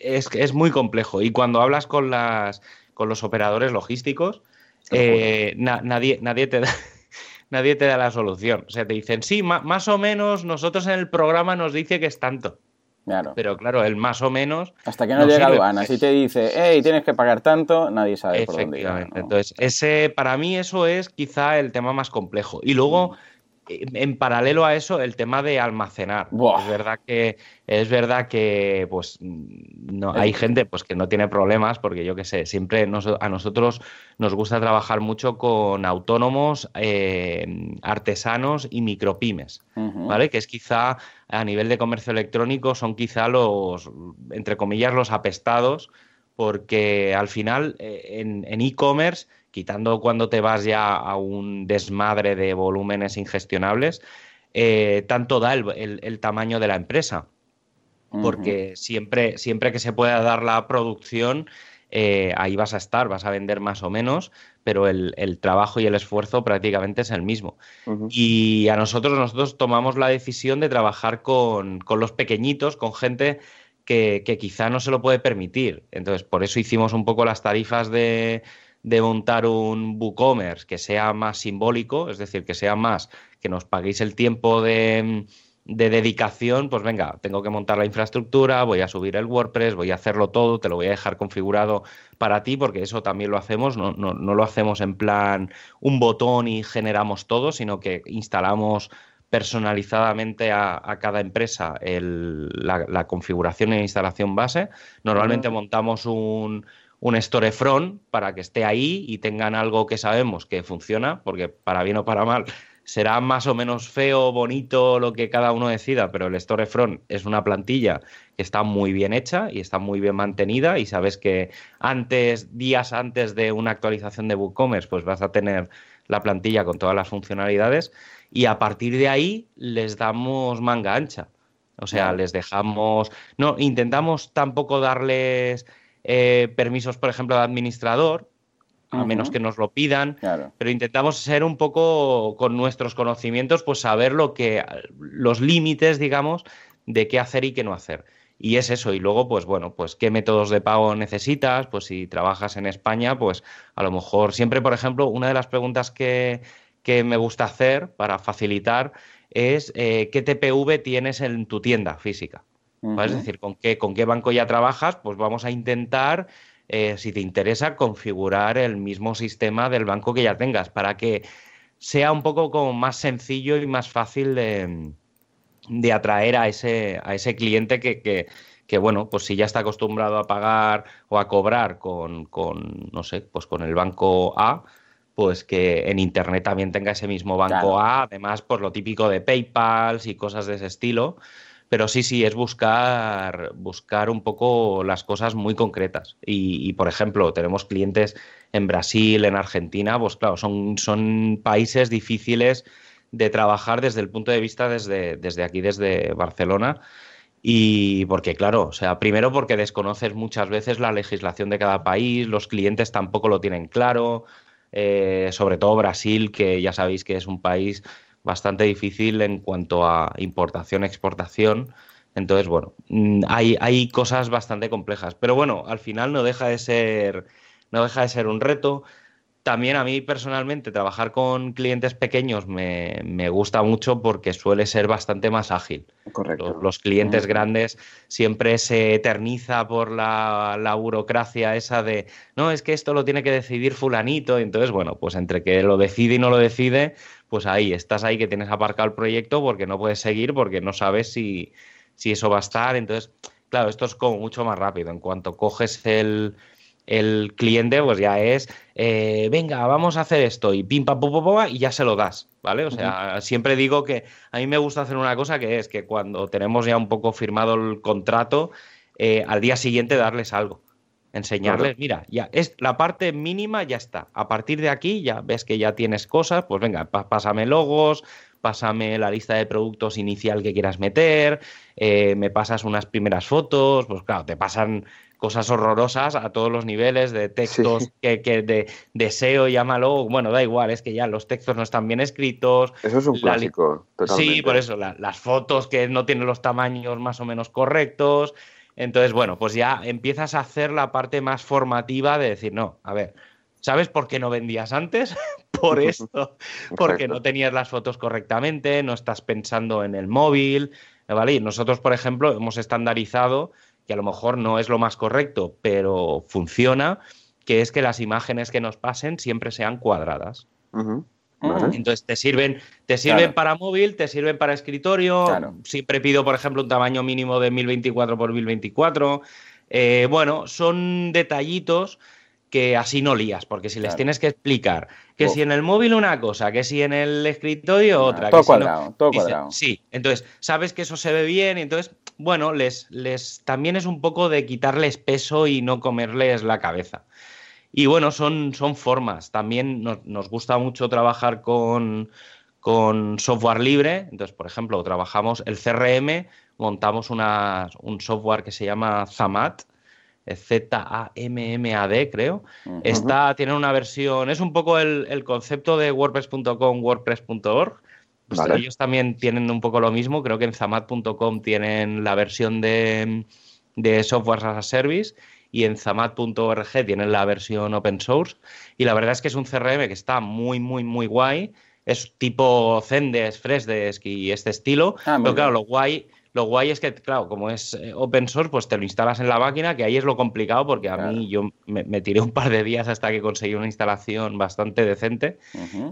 es, es muy complejo. Y cuando hablas con, las, con los operadores logísticos, eh, nadie, nadie te da nadie te da la solución. O sea, te dicen, sí, más o menos nosotros en el programa nos dice que es tanto. Pero claro, el más o menos. Hasta que no, llega aduana. Si te dice, hey, tienes que pagar tanto, nadie sabe por dónde Entonces, ese, para mí, eso es quizá el tema más complejo. Y luego. Mm en paralelo a eso, el tema de almacenar. Es verdad que, es verdad que pues no, hay gente pues, que no tiene problemas, porque yo qué sé, siempre a nosotros nos gusta trabajar mucho con autónomos, eh, artesanos y micropymes, ¿vale? Que es quizá a nivel de comercio electrónico, son quizá los, entre comillas, los apestados, porque al final eh, en e-commerce quitando cuando te vas ya a un desmadre de volúmenes ingestionables, eh, tanto da el, tamaño de la empresa. Porque siempre, siempre que se pueda dar la producción, eh, ahí vas a estar, vas a vender más o menos, pero el, trabajo y el esfuerzo prácticamente es el mismo. Y a nosotros, nosotros tomamos la decisión de trabajar con, los pequeñitos, con gente que, que, quizá no se lo puede permitir. Entonces, por eso hicimos un poco las tarifas de, de montar un WooCommerce que sea más simbólico, es decir, que sea más que nos paguéis el tiempo de, dedicación, pues venga, tengo que montar la infraestructura, voy a subir el WordPress, voy a hacerlo todo, te lo voy a dejar configurado para ti, porque eso también lo hacemos, no, lo hacemos en plan un botón y generamos todo, sino que instalamos personalizadamente a, cada empresa la, configuración e instalación base. Normalmente montamos un, un storefront para que esté ahí y tengan algo que sabemos que funciona, porque para bien o para mal será más o menos feo, bonito, lo que cada uno decida, pero el storefront es una plantilla que está muy bien hecha y está muy bien mantenida y sabes que antes, días antes de una actualización de WooCommerce, pues vas a tener la plantilla con todas las funcionalidades y a partir de ahí les damos manga ancha. O sea, les dejamos, no, intentamos tampoco darles eh, permisos, por ejemplo, de administrador, a menos que nos lo pidan, pero intentamos ser un poco con nuestros conocimientos, pues saber lo que, los límites, digamos, de qué hacer y qué no hacer. Y es eso, y luego, pues bueno, pues qué métodos de pago necesitas, pues si trabajas en España, pues a lo mejor siempre, por ejemplo, una de las preguntas que, me gusta hacer para facilitar es eh, qué TPV tienes en tu tienda física. Es decir, ¿con qué, con qué banco ya trabajas, pues vamos a intentar, eh, si te interesa, configurar el mismo sistema del banco que ya tengas para que sea un poco como más sencillo y más fácil de, atraer a ese, a ese cliente que, que, bueno, pues si ya está acostumbrado a pagar o a cobrar con, con, no sé, pues con el banco A, pues que en Internet también tenga ese mismo banco A, además, pues lo típico de PayPal y cosas de ese estilo. Pero sí, sí, es buscar, buscar un poco las cosas muy concretas. Y, por ejemplo, tenemos clientes en Brasil, en Argentina, pues claro, son, son países difíciles de trabajar desde el punto de vista desde, desde aquí, desde Barcelona. Y porque, claro, o sea, primero porque desconoces muchas veces la legislación de cada país, los clientes tampoco lo tienen claro, eh, sobre todo Brasil, que ya sabéis que es un país bastante difícil en cuanto a importación-exportación. Entonces, bueno, mm, hay, hay cosas bastante complejas. Pero bueno, al final no deja de ser, no deja de ser un reto. También a mí personalmente trabajar con clientes pequeños me, gusta mucho porque suele ser bastante más ágil. Correcto. Los, clientes grandes siempre se eterniza por la, burocracia esa de, no, es que esto lo tiene que decidir fulanito. entonces, bueno, pues entre que lo decide y no lo decide, pues ahí, estás ahí que tienes aparcado el proyecto porque no puedes seguir, porque no sabes si, si eso va a estar. Entonces, claro, esto es como mucho más rápido. En cuanto coges el el cliente pues ya es, eh, venga, vamos a hacer esto y pim, pam, pum, pum, y ya se lo das, ¿vale? O sea, siempre digo que a mí me gusta hacer una cosa que es que cuando tenemos ya un poco firmado el contrato, eh, al día siguiente darles algo. Enseñarles, mira, ya es la parte mínima, ya está. A partir de aquí ya ves que ya tienes cosas, pues venga, pásame logos, pásame la lista de productos inicial que quieras meter, eh, me pasas unas primeras fotos, pues claro, te pasan cosas horrorosas a todos los niveles de textos que, de, deseo, llámalo, bueno, da igual, es que ya los textos no están bien escritos. Eso es un clásico, totalmente. Sí, por eso, las fotos que no tienen los tamaños más o menos correctos. Entonces, bueno, pues ya empiezas a hacer la parte más formativa de decir, no, a ver, ¿sabes por qué no vendías antes? por esto, porque no tenías las fotos correctamente, no estás pensando en el móvil, ¿vale? Y nosotros, por ejemplo, hemos estandarizado que a lo mejor no es lo más correcto, pero funciona, que es que las imágenes que nos pasen siempre sean cuadradas. Entonces te sirven, te sirven para móvil, te sirven para escritorio. Siempre pido, por ejemplo, un tamaño mínimo de 1024 por 1024. Eh, bueno, son detallitos que así no lías, porque si les tienes que explicar que si en el móvil una cosa, que si en el escritorio otra. todo cuadrado, todo cuadrado. Sí, entonces sabes que eso se ve bien y entonces, bueno, les, les también es un poco de quitarles peso y no comerles la cabeza. Y bueno, son, son formas. También nos, gusta mucho trabajar con, con software libre. Entonces, por ejemplo, trabajamos el CRM, montamos una, un software que se llama Zamat, Z-A-M-M-A-D, creo. Está, tiene una versión, es un poco el, concepto de WordPress.com, WordPress.org. Pues ellos también tienen un poco lo mismo. Creo que en Zamat.com tienen la versión de, de Software as a Service y en Zamat.org tienen la versión open source. Y la verdad es que es un CRM que está muy, muy, muy guay. Es tipo Zendesk, Freshdesk y este estilo. Ah, pero claro, lo guay lo guay es que, claro, como es eh, open source, pues te lo instalas en la máquina, que ahí es lo complicado, porque a mí yo me, tiré un par de días hasta que conseguí una instalación bastante decente.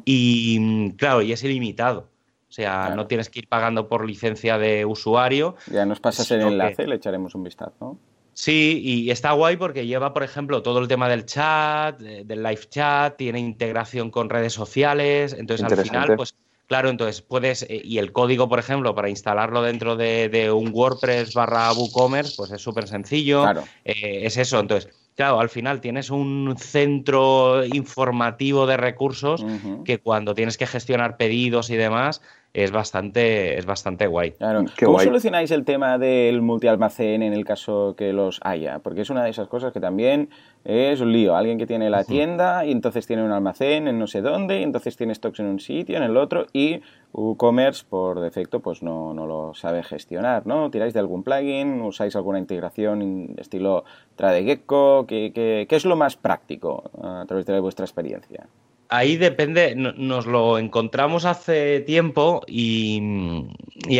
Y mm, claro, y es ilimitado. O sea, no tienes que ir pagando por licencia de usuario. Ya nos pasas el enlace, y le echaremos un vistazo. Sí, y está guay porque lleva, por ejemplo, todo el tema del chat, del live chat, tiene integración con redes sociales. Entonces, al final, pues Claro, entonces puedes, eh, y el código, por ejemplo, para instalarlo dentro de, un WordPress barra WooCommerce, pues es súper sencillo. Claro. Eh, es eso, entonces, claro, al final tienes un centro informativo de recursos que cuando tienes que gestionar pedidos y demás, es bastante, es bastante guay. Claro. ¿Cómo solucionáis el tema del multialmacén en el caso que los haya? Porque es una de esas cosas que también es un lío. Alguien que tiene la tienda y entonces tiene un almacén en no sé dónde, y entonces tiene stocks en un sitio, en el otro, y WooCommerce por defecto pues no, no lo sabe gestionar, ¿no? ¿Tiráis de algún plugin? ¿Usáis alguna integración estilo TradeGecko? ¿Qué, qué, qué es lo más práctico a través de vuestra experiencia? Ahí depende, nos lo encontramos hace tiempo y,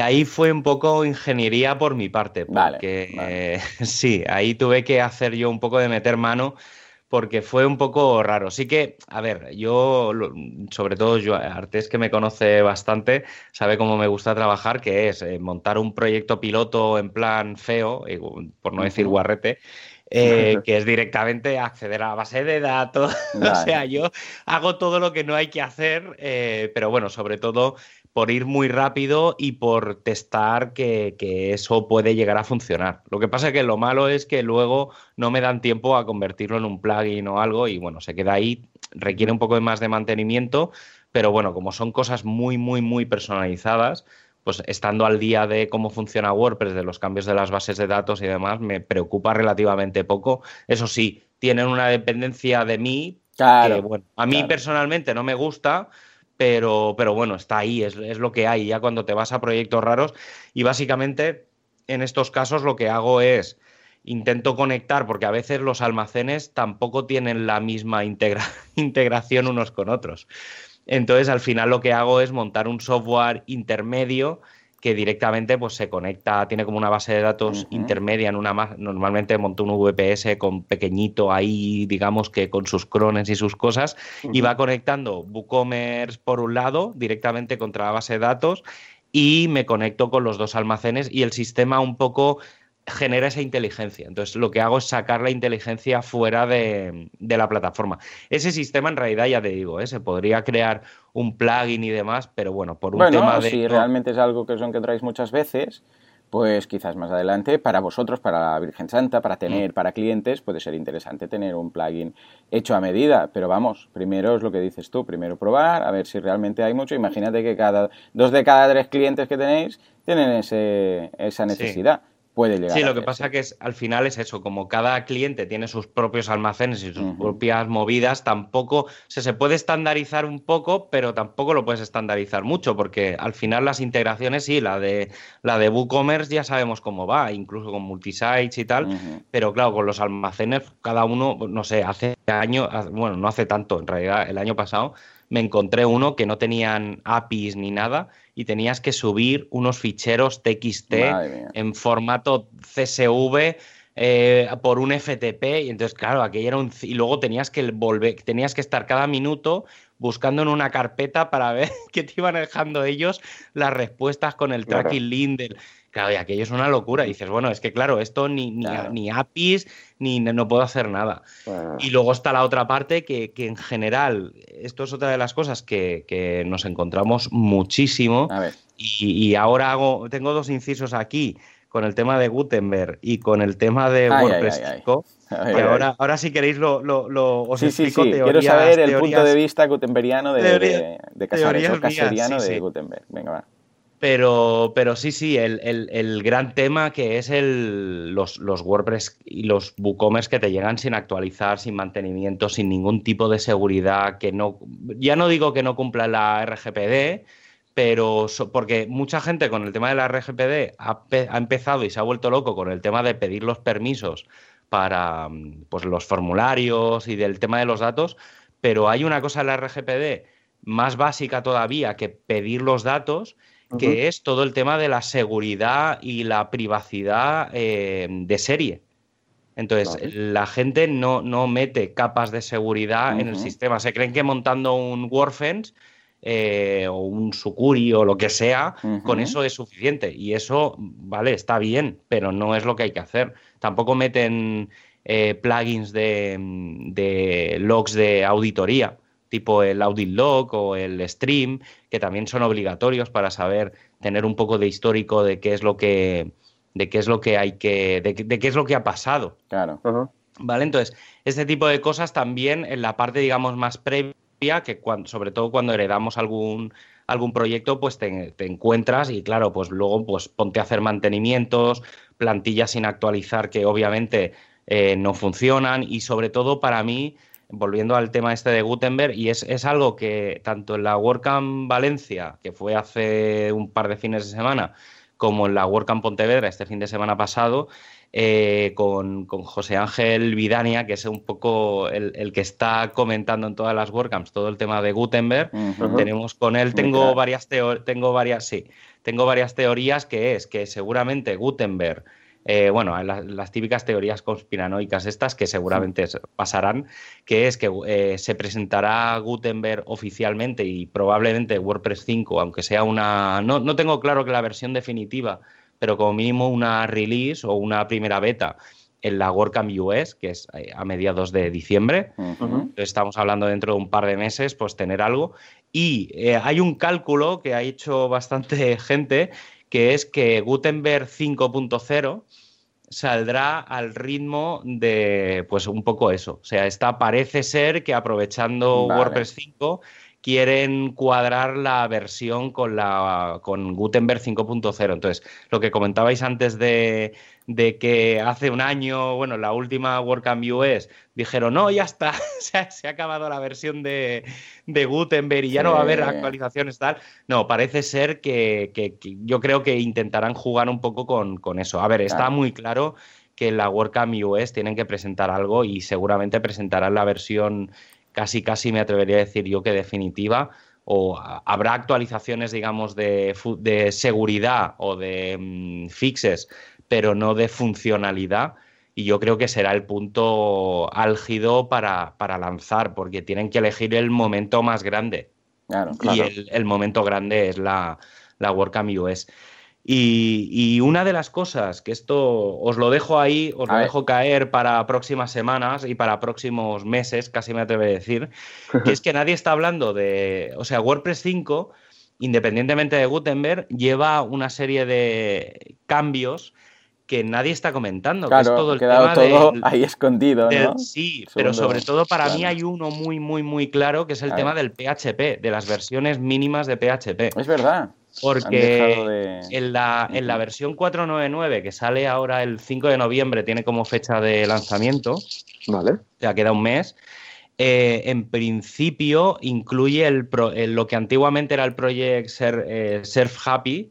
ahí fue un poco ingeniería por mi parte, porque sí, ahí tuve que hacer yo un poco de meter mano porque fue un poco raro. Sí que, a ver, yo, sobre todo yo, Artes que me conoce bastante, sabe cómo me gusta trabajar, que es eh, montar un proyecto piloto en plan feo, eh, por no decir guarrete, eh, que es directamente acceder a la base de datos. o sea, yo hago todo lo que no hay que hacer, eh, pero bueno, sobre todo por ir muy rápido y por testar que, eso puede llegar a funcionar. Lo que pasa es que lo malo es que luego no me dan tiempo a convertirlo en un plugin o algo y bueno, se queda ahí, requiere un poco más de mantenimiento, pero bueno, como son cosas muy, muy, muy personalizadas, pues estando al día de cómo funciona WordPress, de los cambios de las bases de datos y demás, me preocupa relativamente poco. Eso sí, tienen una dependencia de mí que, bueno, a mí personalmente no me gusta, pero, pero bueno, está ahí, es, es, lo que hay. Ya cuando te vas a proyectos raros, y básicamente en estos casos lo que hago es intento conectar, porque a veces los almacenes tampoco tienen la misma integración unos con otros. Entonces, al final lo que hago es montar un software intermedio que directamente pues, se conecta, tiene como una base de datos intermedia en una normalmente monto un VPS con pequeñito ahí, digamos que con sus crones y sus cosas, y va conectando WooCommerce por un lado, directamente contra la base de datos, y me conecto con los dos almacenes y el sistema un poco genera esa inteligencia. Entonces, lo que hago es sacar la inteligencia fuera de, la plataforma. Ese sistema, en realidad, ya te digo, ¿eh? se podría crear un plugin y demás, pero bueno, por un tema de. Si realmente es algo que os encontráis muchas veces, pues quizás más adelante para vosotros, para la Virgen Santa, para tener, mm. para clientes, puede ser interesante tener un plugin hecho a medida. Pero vamos, primero es lo que dices tú, primero probar, a ver si realmente hay mucho. Imagínate que cada dos de cada tres clientes que tenéis tienen ese, esa necesidad. Sí, lo que pasa que es, al final es eso, como cada cliente tiene sus propios almacenes y sus propias movidas, tampoco se, se puede estandarizar un poco, pero tampoco lo puedes estandarizar mucho, porque al final las integraciones, sí, la de la de WooCommerce ya sabemos cómo va, incluso con multisites y tal, pero claro, con los almacenes, cada uno, no sé, hace año, bueno, no hace tanto, en realidad el año pasado me encontré uno que no tenían APIs ni nada y tenías que subir unos ficheros TXT en formato CSV eh, por un FTP y entonces claro aquello era un y luego tenías que volver tenías que estar cada minuto buscando en una carpeta para ver qué te iban dejando ellos las respuestas con el tracking link del Claro, y aquello es una locura. Y dices, bueno, es que claro, esto ni, ni, APIs, ni no puedo hacer nada. Y luego está la otra parte que, en general, esto es otra de las cosas que, nos encontramos muchísimo. Y, ahora hago, tengo dos incisos aquí con el tema de Gutenberg y con el tema de WordPress ahora, ahora si queréis lo, lo, os explico sí, Quiero saber el punto de vista gutenbergiano de, de, de, Casariano, de Gutenberg. Venga, va. Pero, pero sí, sí, el, gran tema que es el, los, los, WordPress y los WooCommerce que te llegan sin actualizar, sin mantenimiento, sin ningún tipo de seguridad, que no, ya no digo que no cumpla la RGPD, pero porque mucha gente con el tema de la RGPD ha, ha, empezado y se ha vuelto loco con el tema de pedir los permisos para pues, los formularios y del tema de los datos, pero hay una cosa en la RGPD más básica todavía que pedir los datos que es todo el tema de la seguridad y la privacidad eh, de serie. Entonces, la gente no, no, mete capas de seguridad en el sistema. Se creen que montando un Warfence eh, o un Sucuri o lo que sea, con eso es suficiente. Y eso, vale, está bien, pero no es lo que hay que hacer. Tampoco meten eh, plugins de, de logs de auditoría tipo el audit log o el stream, que también son obligatorios para saber tener un poco de histórico de qué es lo que de qué es lo que hay que de, qué es lo que ha pasado. Claro. Vale, entonces, este tipo de cosas también en la parte digamos más previa que cuando, sobre todo cuando heredamos algún algún proyecto, pues te, encuentras y claro, pues luego pues ponte a hacer mantenimientos, plantillas sin actualizar que obviamente eh, no funcionan y sobre todo para mí volviendo al tema este de Gutenberg, y es, algo que tanto en la WordCamp Valencia, que fue hace un par de fines de semana, como en la WordCamp Pontevedra este fin de semana pasado, eh, con, José Ángel Vidania, que es un poco el, que está comentando en todas las WordCamps todo el tema de Gutenberg. Tenemos con él, tengo varias, tengo varias, sí, tengo varias teorías que es que seguramente Gutenberg eh, bueno, las, típicas teorías conspiranoicas estas que seguramente pasarán, que es que eh, se presentará Gutenberg oficialmente y probablemente WordPress 5, aunque sea una... No, no tengo claro que la versión definitiva, pero como mínimo una release o una primera beta en la WordCamp US, que es eh, a mediados de diciembre. estamos hablando dentro de un par de meses, pues tener algo. Y hay un cálculo que ha hecho bastante gente que es que Gutenberg 5.0 saldrá al ritmo de, pues un poco eso. O sea, está, parece ser que aprovechando WordPress 5 quieren cuadrar la versión con, la, con Gutenberg 5.0. Entonces, lo que comentabais antes de, de, que hace un año, bueno, la última WordCamp US, dijeron, no, ya está, se ha, se ha acabado la versión de, de, Gutenberg y ya no va a haber actualizaciones tal. No, parece ser que, que, yo creo que intentarán jugar un poco con, con eso. A ver, está muy claro que la WordCamp US tienen que presentar algo y seguramente presentarán la versión casi, casi me atrevería a decir yo que definitiva o habrá actualizaciones, digamos, de, de seguridad o de mm, fixes, pero no de funcionalidad. Y yo creo que será el punto álgido para, lanzar, porque tienen que elegir el momento más grande. Y el, momento grande es la, la WordCamp US. Y, una de las cosas, que esto os lo dejo ahí, os lo dejo caer para próximas semanas y para próximos meses, casi me atrevo a decir, que es que nadie está hablando de, o sea, WordPress 5, independientemente de Gutenberg, lleva una serie de cambios que nadie está comentando. que es todo el tema todo ahí escondido, ¿no? sí, pero sobre todo para mí hay uno muy, muy, muy claro, que es el tema del PHP, de las versiones mínimas de PHP. Es verdad. Porque en, la, en la versión 499, que sale ahora el 5 de noviembre, tiene como fecha de lanzamiento. Vale. Ya queda un mes. Eh, en principio incluye el, lo que antiguamente era el Project eh, Surf Happy,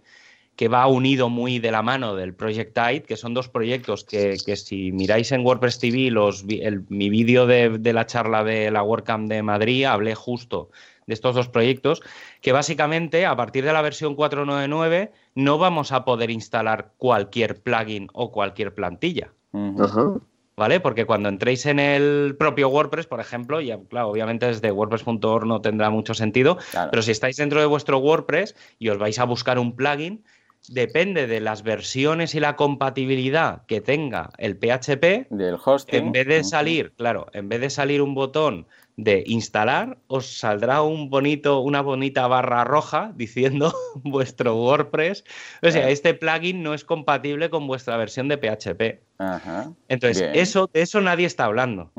que va unido muy de la mano del Project Tide, que son dos proyectos que, si miráis en WordPress TV, los, mi vídeo de, de, la charla de la WordCamp de Madrid, hablé justo de estos dos proyectos, que básicamente a partir de la versión 499 no vamos a poder instalar cualquier plugin o cualquier plantilla. ¿Vale? Porque cuando entréis en el propio WordPress, por ejemplo, ya, claro, obviamente desde WordPress.org no tendrá mucho sentido, pero si estáis dentro de vuestro WordPress y os vais a buscar un plugin, depende de las versiones y la compatibilidad que tenga el PHP, del hosting. En vez de salir, claro, en vez de salir un botón de instalar, os saldrá un bonito, una bonita barra roja diciendo vuestro WordPress. O sea, este plugin no es compatible con vuestra versión de PHP. Entonces, eso, de eso nadie está hablando.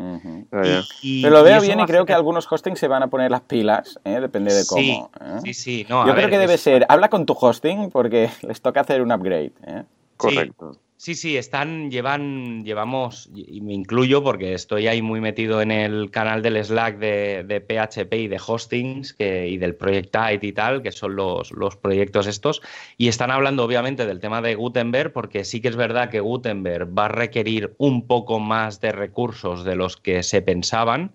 Pero lo veo bien y creo que algunos hostings se van a poner las pilas, ¿eh? depende de cómo. ¿eh? Sí, sí, Yo creo que debe ser, habla con tu hosting porque les toca hacer un upgrade. ¿eh? Correcto. Sí, sí, están, llevan, llevamos, y me incluyo porque estoy ahí muy metido en el canal del Slack de, PHP y de hostings que, y del Project y tal, que son los, los, proyectos estos, y están hablando obviamente del tema de Gutenberg, porque sí que es verdad que Gutenberg va a requerir un poco más de recursos de los que se pensaban,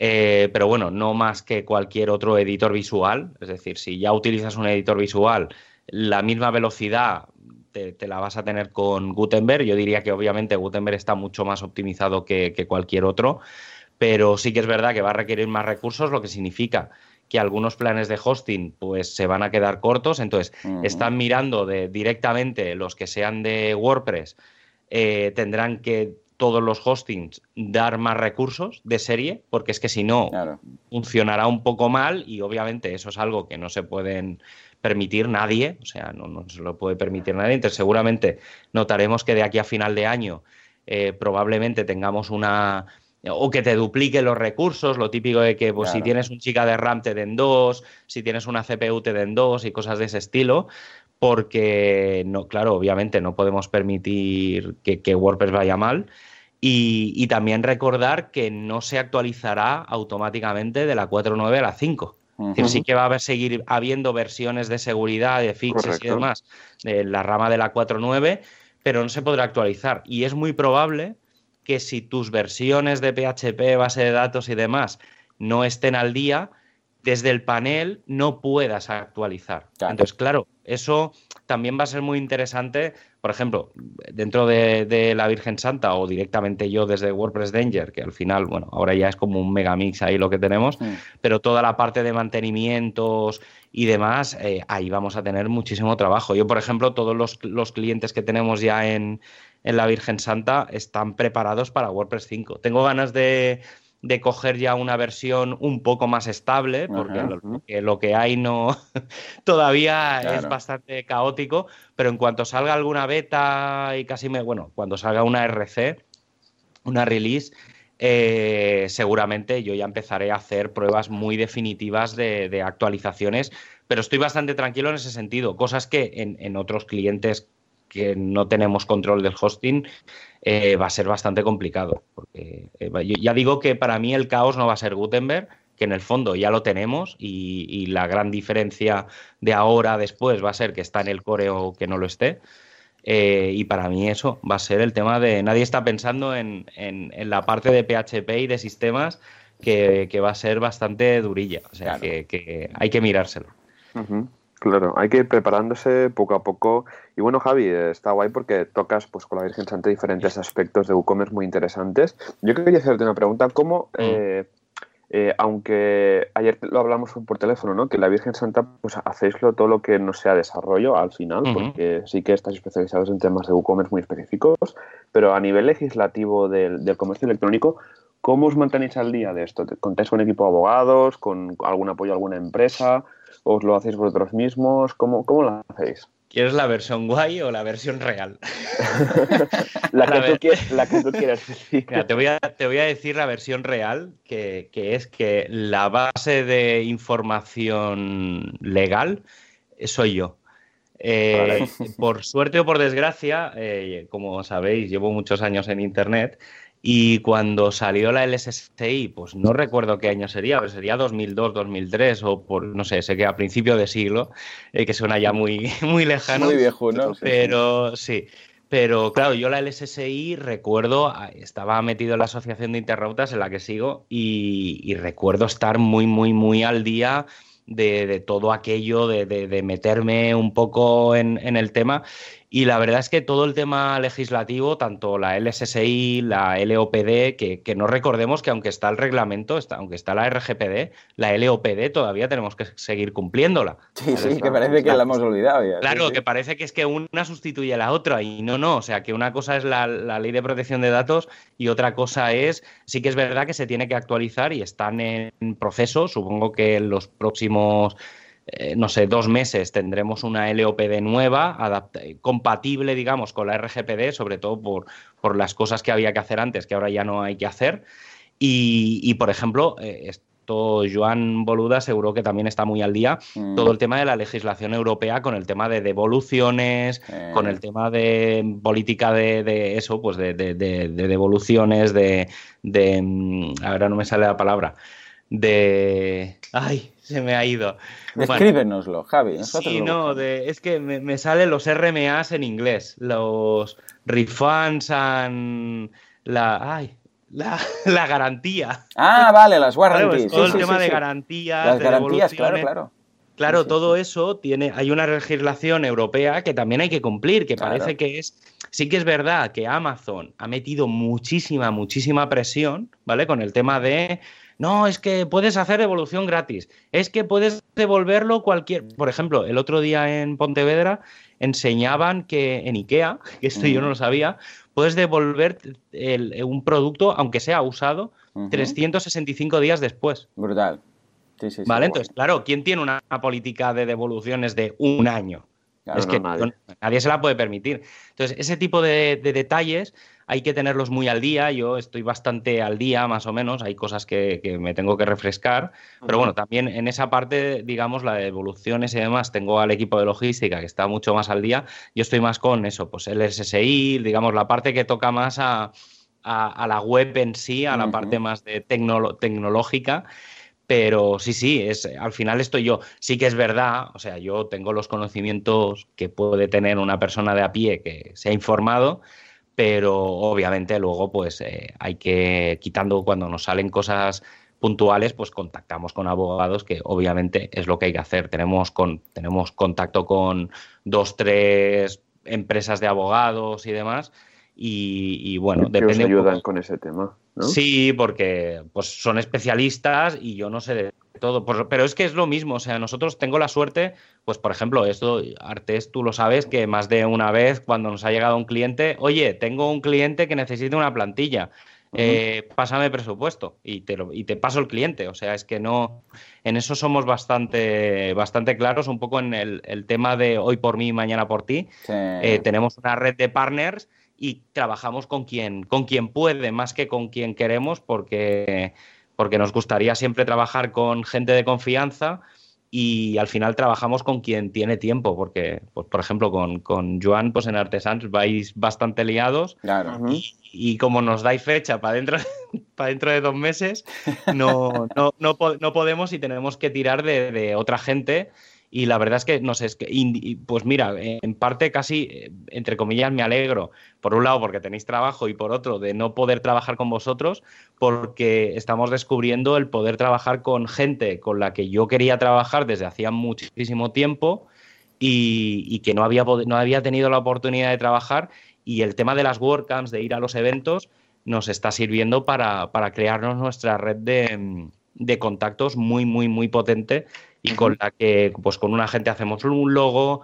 eh, pero bueno, no más que cualquier otro editor visual, es decir, si ya utilizas un editor visual, la misma velocidad te, la vas a tener con Gutenberg. Yo diría que obviamente Gutenberg está mucho más optimizado que, cualquier otro, pero sí que es verdad que va a requerir más recursos, lo que significa que algunos planes de hosting pues se van a quedar cortos, entonces están mirando de, directamente los que sean de WordPress, eh, tendrán que todos los hostings dar más recursos de serie, porque es que si no funcionará un poco mal y obviamente eso es algo que no se pueden permitir nadie, o sea, no, se lo puede permitir nadie. Entonces, seguramente notaremos que de aquí a final de año eh, probablemente tengamos una o que te duplique los recursos, lo típico de que pues, si tienes un chica de RAM te den dos, si tienes una CPU te den dos y cosas de ese estilo, porque no, claro, obviamente no podemos permitir que, WordPress vaya mal. Y, y, también recordar que no se actualizará automáticamente de la 4.9 a la 5 sí que va a seguir habiendo versiones de seguridad, de fixes y demás de la rama de la 4.9, pero no se podrá actualizar. Y es muy probable que si tus versiones de PHP, base de datos y demás no estén al día, desde el panel no puedas actualizar. Entonces, claro, eso también va a ser muy interesante por ejemplo, dentro de, la Virgen Santa o directamente yo desde WordPress Danger, que al final, bueno, ahora ya es como un megamix ahí lo que tenemos, mm. pero toda la parte de mantenimientos y demás, eh, ahí vamos a tener muchísimo trabajo. Yo, por ejemplo, todos los, clientes que tenemos ya en, en la Virgen Santa están preparados para WordPress 5. Tengo ganas de, de coger ya una versión un poco más estable, porque lo, que hay no todavía es bastante caótico, pero en cuanto salga alguna beta y casi me, bueno, cuando salga una RC, una release, eh, seguramente yo ya empezaré a hacer pruebas muy definitivas de, actualizaciones, pero estoy bastante tranquilo en ese sentido, cosas que en, en otros clientes que no tenemos control del hosting, eh, va a ser bastante complicado. Porque eh, ya digo que para mí el caos no va a ser Gutenberg, que en el fondo ya lo tenemos y, la gran diferencia de ahora a después va a ser que está en el core o que no lo esté. Eh, y para mí eso va a ser el tema de nadie está pensando en, la parte de PHP y de sistemas que, va a ser bastante durilla. O sea, que, hay que mirárselo. Claro, hay que ir preparándose poco a poco. Y bueno, Javi, está guay porque tocas pues con la Virgen Santa diferentes aspectos de WooCommerce muy interesantes. Yo quería hacerte una pregunta, ¿cómo, mm. eh, eh, aunque ayer lo hablamos por teléfono, ¿no? Que la Virgen Santa, pues hacéis todo lo que no sea desarrollo al final, porque sí que estáis especializados en temas de WooCommerce muy específicos, pero a nivel legislativo del, del comercio electrónico, ¿cómo os mantenéis al día de esto? ¿Contáis con un equipo de abogados, con algún apoyo a alguna empresa? ¿Os lo hacéis vosotros mismos? ¿Cómo, cómo lo hacéis? ¿Quieres la versión guay o la versión real? la, que tú quieras decir. te, voy a, decir la versión real, que, es que la base de información legal soy yo. Eh, por suerte o por desgracia, eh, como sabéis, llevo muchos años en Internet y cuando salió la LSSI, pues no recuerdo qué año sería, pero sería 2002, 2003 o por, no sé, sé que a principio de siglo, eh, que suena ya muy, muy lejano. Muy viejo, ¿no? Pero sí. Pero claro, yo la LSSI recuerdo, ah, estaba metido en la Asociación de Internautas en la que sigo y, recuerdo estar muy, muy, muy al día de, todo aquello, de, meterme un poco en, en el tema. Y la verdad es que todo el tema legislativo, tanto la LSSI, la LOPD, que, no recordemos que aunque está el reglamento, está, aunque está la RGPD, la LOPD todavía tenemos que seguir cumpliéndola. Sí, sí, que parece que la hemos olvidado ya. Claro, que parece que es que una sustituye a la otra y no, no. O sea, que una cosa es la, la ley de protección de datos y otra cosa es, sí que es verdad que se tiene que actualizar y están en proceso. Supongo que en los próximos eh, no sé, dos meses tendremos una LOPD nueva, compatible, digamos, con la RGPD, sobre todo por, por, las cosas que había que hacer antes, que ahora ya no hay que hacer. Y, por ejemplo, eh, esto Joan Boluda seguro que también está muy al día, mm. todo el tema de la legislación europea con el tema de devoluciones, con el tema de política de, eso, pues de, de, de devoluciones, de, mm, ahora no me sale la palabra, de... ¡Ay! Se me ha ido. Descríbenoslo, Javi. Sí, no, es que me, salen los RMAs en inglés. Los refunds and la. Ay, la, garantía. Ah, vale, las warranties. todo el tema de garantías. Las garantías, claro, claro. Claro, todo eso tiene, hay una legislación europea que también hay que cumplir, que parece que es, sí que es verdad que Amazon ha metido muchísima, muchísima presión, ¿vale? Con el tema de no, es que puedes hacer devolución gratis. Es que puedes devolverlo cualquier. Por ejemplo, el otro día en Pontevedra enseñaban que en IKEA, que esto yo no lo sabía, puedes devolver un producto, aunque sea usado, 365 días después. Brutal. Sí, sí, vale, entonces, claro, ¿quién tiene una política de devoluciones de un año? es que nadie. se la puede permitir. Entonces, ese tipo de detalles hay que tenerlos muy al día. Yo estoy bastante al día, más o menos. Hay cosas que, me tengo que refrescar. Pero bueno, también en esa parte, digamos, la de evoluciones y demás, tengo al equipo de logística que está mucho más al día. Yo estoy más con eso, pues el SSI, digamos, la parte que toca más a, la web en sí, a la parte más de tecnológica. Pero sí, sí, es, al final estoy yo. Sí que es verdad, o sea, yo tengo los conocimientos que puede tener una persona de a pie que se ha informado, pero obviamente luego pues eh, hay que, quitando cuando nos salen cosas puntuales, pues contactamos con abogados, que obviamente es lo que hay que hacer. Tenemos, con, tenemos contacto con dos, tres empresas de abogados y demás, y, bueno, depende. ayudan con ese tema. Sí, porque pues son especialistas y yo no sé de todo. Pero es que es lo mismo. O sea, nosotros tengo la suerte, pues por ejemplo, esto, Artes, tú lo sabes, que más de una vez cuando nos ha llegado un cliente, oye, tengo un cliente que necesita una plantilla. Eh, pásame presupuesto y te, y te paso el cliente. O sea, es que no. En eso somos bastante, bastante claros, un poco en el, tema de hoy por mí, mañana por ti. Eh, tenemos una red de partners y trabajamos con quien, con quien puede más que con quien queremos porque, porque nos gustaría siempre trabajar con gente de confianza y al final trabajamos con quien tiene tiempo, porque, pues, por ejemplo, con, con Joan, pues en Artesans vais bastante liados y, como nos dais fecha para dentro, para dentro de dos meses, no, no, no, no, podemos y tenemos que tirar de, de otra gente Y la verdad es que, no sé, es que, pues mira, en parte casi, eh, entre comillas, me alegro, por un lado porque tenéis trabajo y por otro de no poder trabajar con vosotros, porque estamos descubriendo el poder trabajar con gente con la que yo quería trabajar desde hacía muchísimo tiempo y, que no había, no había tenido la oportunidad de trabajar. Y el tema de las WordCamps, de ir a los eventos, nos está sirviendo para, para crearnos nuestra red de, de contactos muy, muy, muy potente y con la que, pues con una gente hacemos un logo,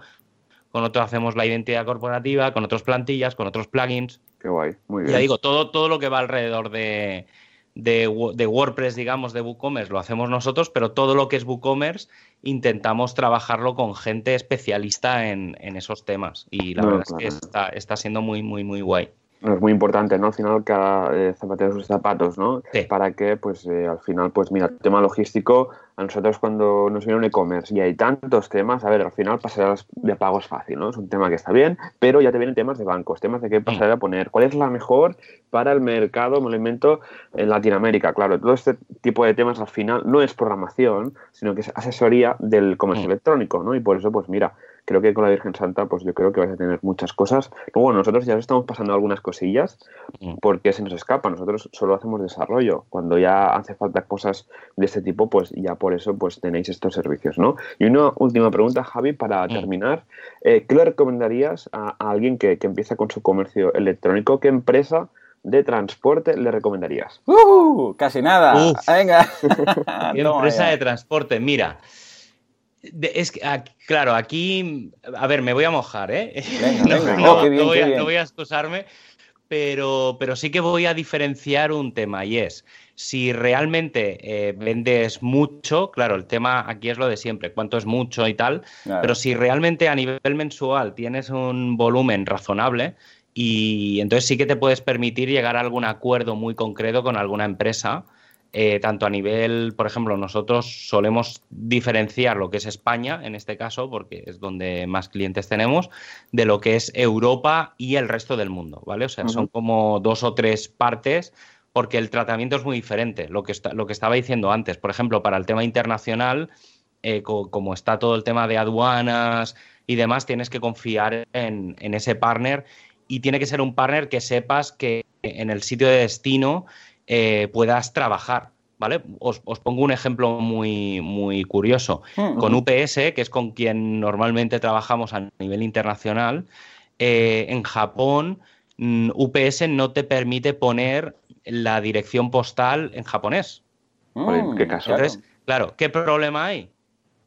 con otro hacemos la identidad corporativa, con otros plantillas, con otros plugins. Qué guay, muy bien. Ya digo, todo, todo lo que va alrededor de, de, WordPress, digamos, de WooCommerce lo hacemos nosotros, pero todo lo que es WooCommerce intentamos trabajarlo con gente especialista en, esos temas. Y la verdad es que está, está siendo muy, muy, muy guay es muy importante, ¿no? Al final cada eh, zapatero sus zapatos, ¿no? Para que, pues, eh, al final, pues, mira, el tema logístico, a nosotros cuando nos viene un e-commerce y hay tantos temas, a ver, al final pasarás de pagos fácil, ¿no? Es un tema que está bien, pero ya te vienen temas de bancos, temas de qué pasar a poner, cuál es la mejor para el mercado, me lo invento, en Latinoamérica. Claro, todo este tipo de temas al final no es programación, sino que es asesoría del comercio electrónico, ¿no? Y por eso, pues, mira, creo que con la Virgen Santa, pues yo creo que vais a tener muchas cosas. Luego nosotros ya estamos pasando algunas cosillas mm. porque se nos escapa. Nosotros solo hacemos desarrollo. Cuando ya hace falta cosas de este tipo, pues ya por eso pues tenéis estos servicios, ¿no? Y una última pregunta, Javi, para mm. terminar. Eh, ¿Qué le recomendarías a, alguien que, que empieza con su comercio electrónico? ¿Qué empresa de transporte le recomendarías? ¡Uh! Casi nada. Venga. ¿Qué empresa de transporte? Mira, es que, ah, claro, aquí, a ver, me voy a mojar, ¿eh? no, voy a, excusarme, pero, pero sí que voy a diferenciar un tema y es, si realmente eh, vendes mucho, claro, el tema aquí es lo de siempre, cuánto es mucho y tal, pero si realmente a nivel mensual tienes un volumen razonable, y entonces sí que te puedes permitir llegar a algún acuerdo muy concreto con alguna empresa eh, tanto a nivel, por ejemplo, nosotros solemos diferenciar lo que es España, en este caso, porque es donde más clientes tenemos, de lo que es Europa y el resto del mundo, ¿vale? O sea, son como dos o tres partes porque el tratamiento es muy diferente. Lo que, lo que estaba diciendo antes, por ejemplo, para el tema internacional, eh, como está todo el tema de aduanas y demás, tienes que confiar en, en ese partner y tiene que ser un partner que sepas que en el sitio de destino eh, puedas trabajar. ¿Vale? Os, pongo un ejemplo muy, muy curioso. Mm, con UPS, que es con quien normalmente trabajamos a nivel internacional, eh, en Japón mm, UPS no te permite poner la dirección postal en japonés. Mm, ¿Qué caso? claro, ¿qué problema hay?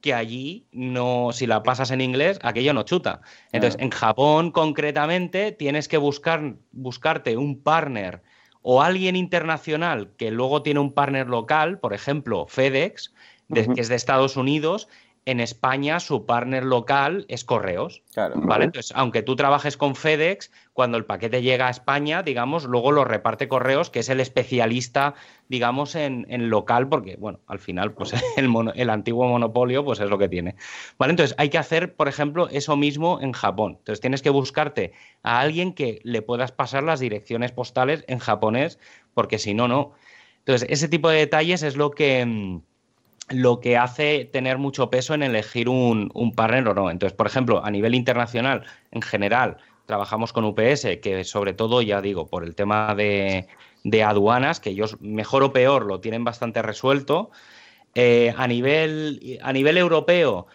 que allí no, si la pasas en inglés, aquello no chuta. Entonces, en Japón concretamente tienes que buscar, buscarte un partner o alguien internacional que luego tiene un partner local, por ejemplo, FedEx, que es de Estados Unidos, en España su partner local es Correos. ¿vale? Entonces, aunque tú trabajes con FedEx, cuando el paquete llega a España, digamos, luego lo reparte Correos, que es el especialista, digamos, en, local, porque, bueno, al final, pues el, el, antiguo monopolio, pues es lo que tiene. ¿Vale? Entonces, hay que hacer, por ejemplo, eso mismo en Japón. Entonces, tienes que buscarte a alguien que le puedas pasar las direcciones postales en japonés, porque si no, no. Entonces, ese tipo de detalles es lo que mm, lo que hace tener mucho peso en elegir un, partner o no. Entonces, por ejemplo, a nivel internacional, en general, trabajamos con UPS, que sobre todo, ya digo, por el tema de, aduanas, que ellos, mejor o peor, lo tienen bastante resuelto. Eh, a, nivel, a nivel europeo,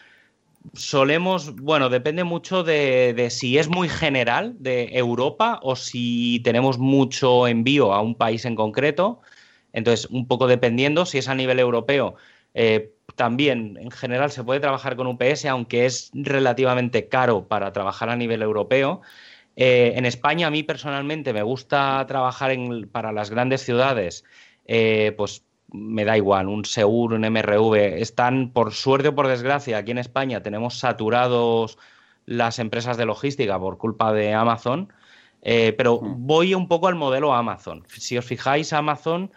solemos, bueno, depende mucho de, de, si es muy general de Europa o si tenemos mucho envío a un país en concreto. Entonces, un poco dependiendo, si es a nivel europeo, eh, también, en general, se puede trabajar con UPS, aunque es relativamente caro para trabajar a nivel europeo. Eh, en España, a mí personalmente me gusta trabajar para las grandes ciudades, eh, pues me da igual, un Seur, un MRV. Están, por suerte o por desgracia, aquí en España tenemos saturados las empresas de logística por culpa de Amazon, pero voy un poco al modelo Amazon. Si os fijáis, Amazon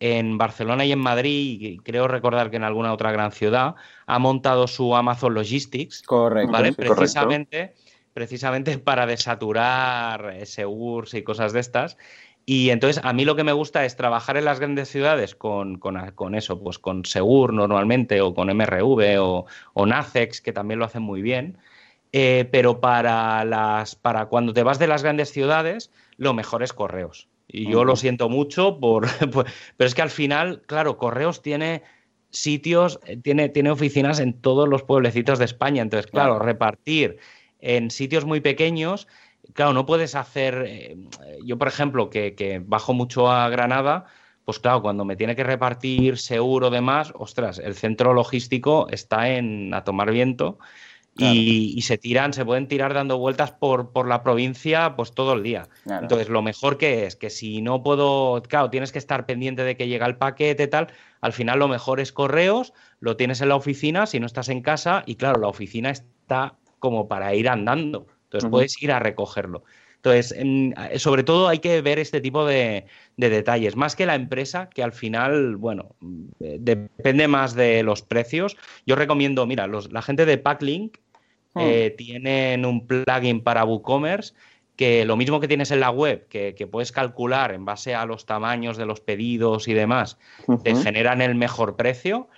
en Barcelona y en Madrid, y creo recordar que en alguna otra gran ciudad, ha montado su Amazon Logistics. Correcto. ¿vale? Precisamente, precisamente para desaturar SEURS y cosas de estas. Y entonces a mí lo que me gusta es trabajar en las grandes ciudades con, eso, pues con Segur normalmente, o con MRV, o, o Nacex, que también lo hacen muy bien. Eh, pero para, las, para cuando te vas de las grandes ciudades, lo mejor es correos. Y yo lo siento mucho, por, pero es que al final, claro, correos tiene sitios, eh, tiene, tiene oficinas en todos los pueblecitos de España. Entonces, claro, repartir en sitios muy pequeños claro, no puedes hacer. Eh, yo, por ejemplo, que, bajo mucho a Granada, pues claro, cuando me tiene que repartir seguro demás, ostras, el centro logístico está en a tomar viento. Y, se tiran, se pueden tirar dando vueltas por, por la provincia pues todo el día. Entonces, lo mejor que es que si no puedo, claro, tienes que estar pendiente de que llega el paquete, tal, al final lo mejor es correos, lo tienes en la oficina si no estás en casa y claro, la oficina está como para ir andando. Entonces puedes ir a recogerlo. Entonces, sobre todo hay que ver este tipo de, detalles, más que la empresa, que al final, bueno, eh, depende más de los precios. Yo recomiendo, mira, la gente de Packlink hmm. eh, tienen un plugin para WooCommerce que lo mismo que tienes en la web, que, puedes calcular en base a los tamaños de los pedidos y demás, te generan el mejor precio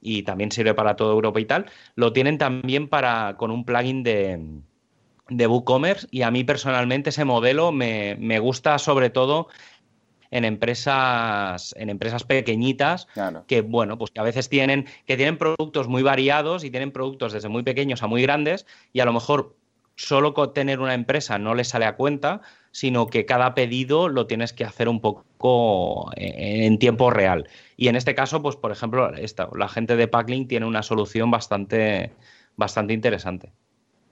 y también sirve para toda Europa y tal, lo tienen también para con un plugin de, de WooCommerce y a mí personalmente ese modelo me, gusta sobre todo en empresas en empresas pequeñitas que bueno pues que a veces tienen que tienen productos muy variados y tienen productos desde muy pequeños a muy grandes y a lo mejor solo con tener una empresa no les sale a cuenta sino que cada pedido lo tienes que hacer un poco en, tiempo real. Y en este caso pues por ejemplo esta, la gente de Packlink tiene una solución bastante bastante interesante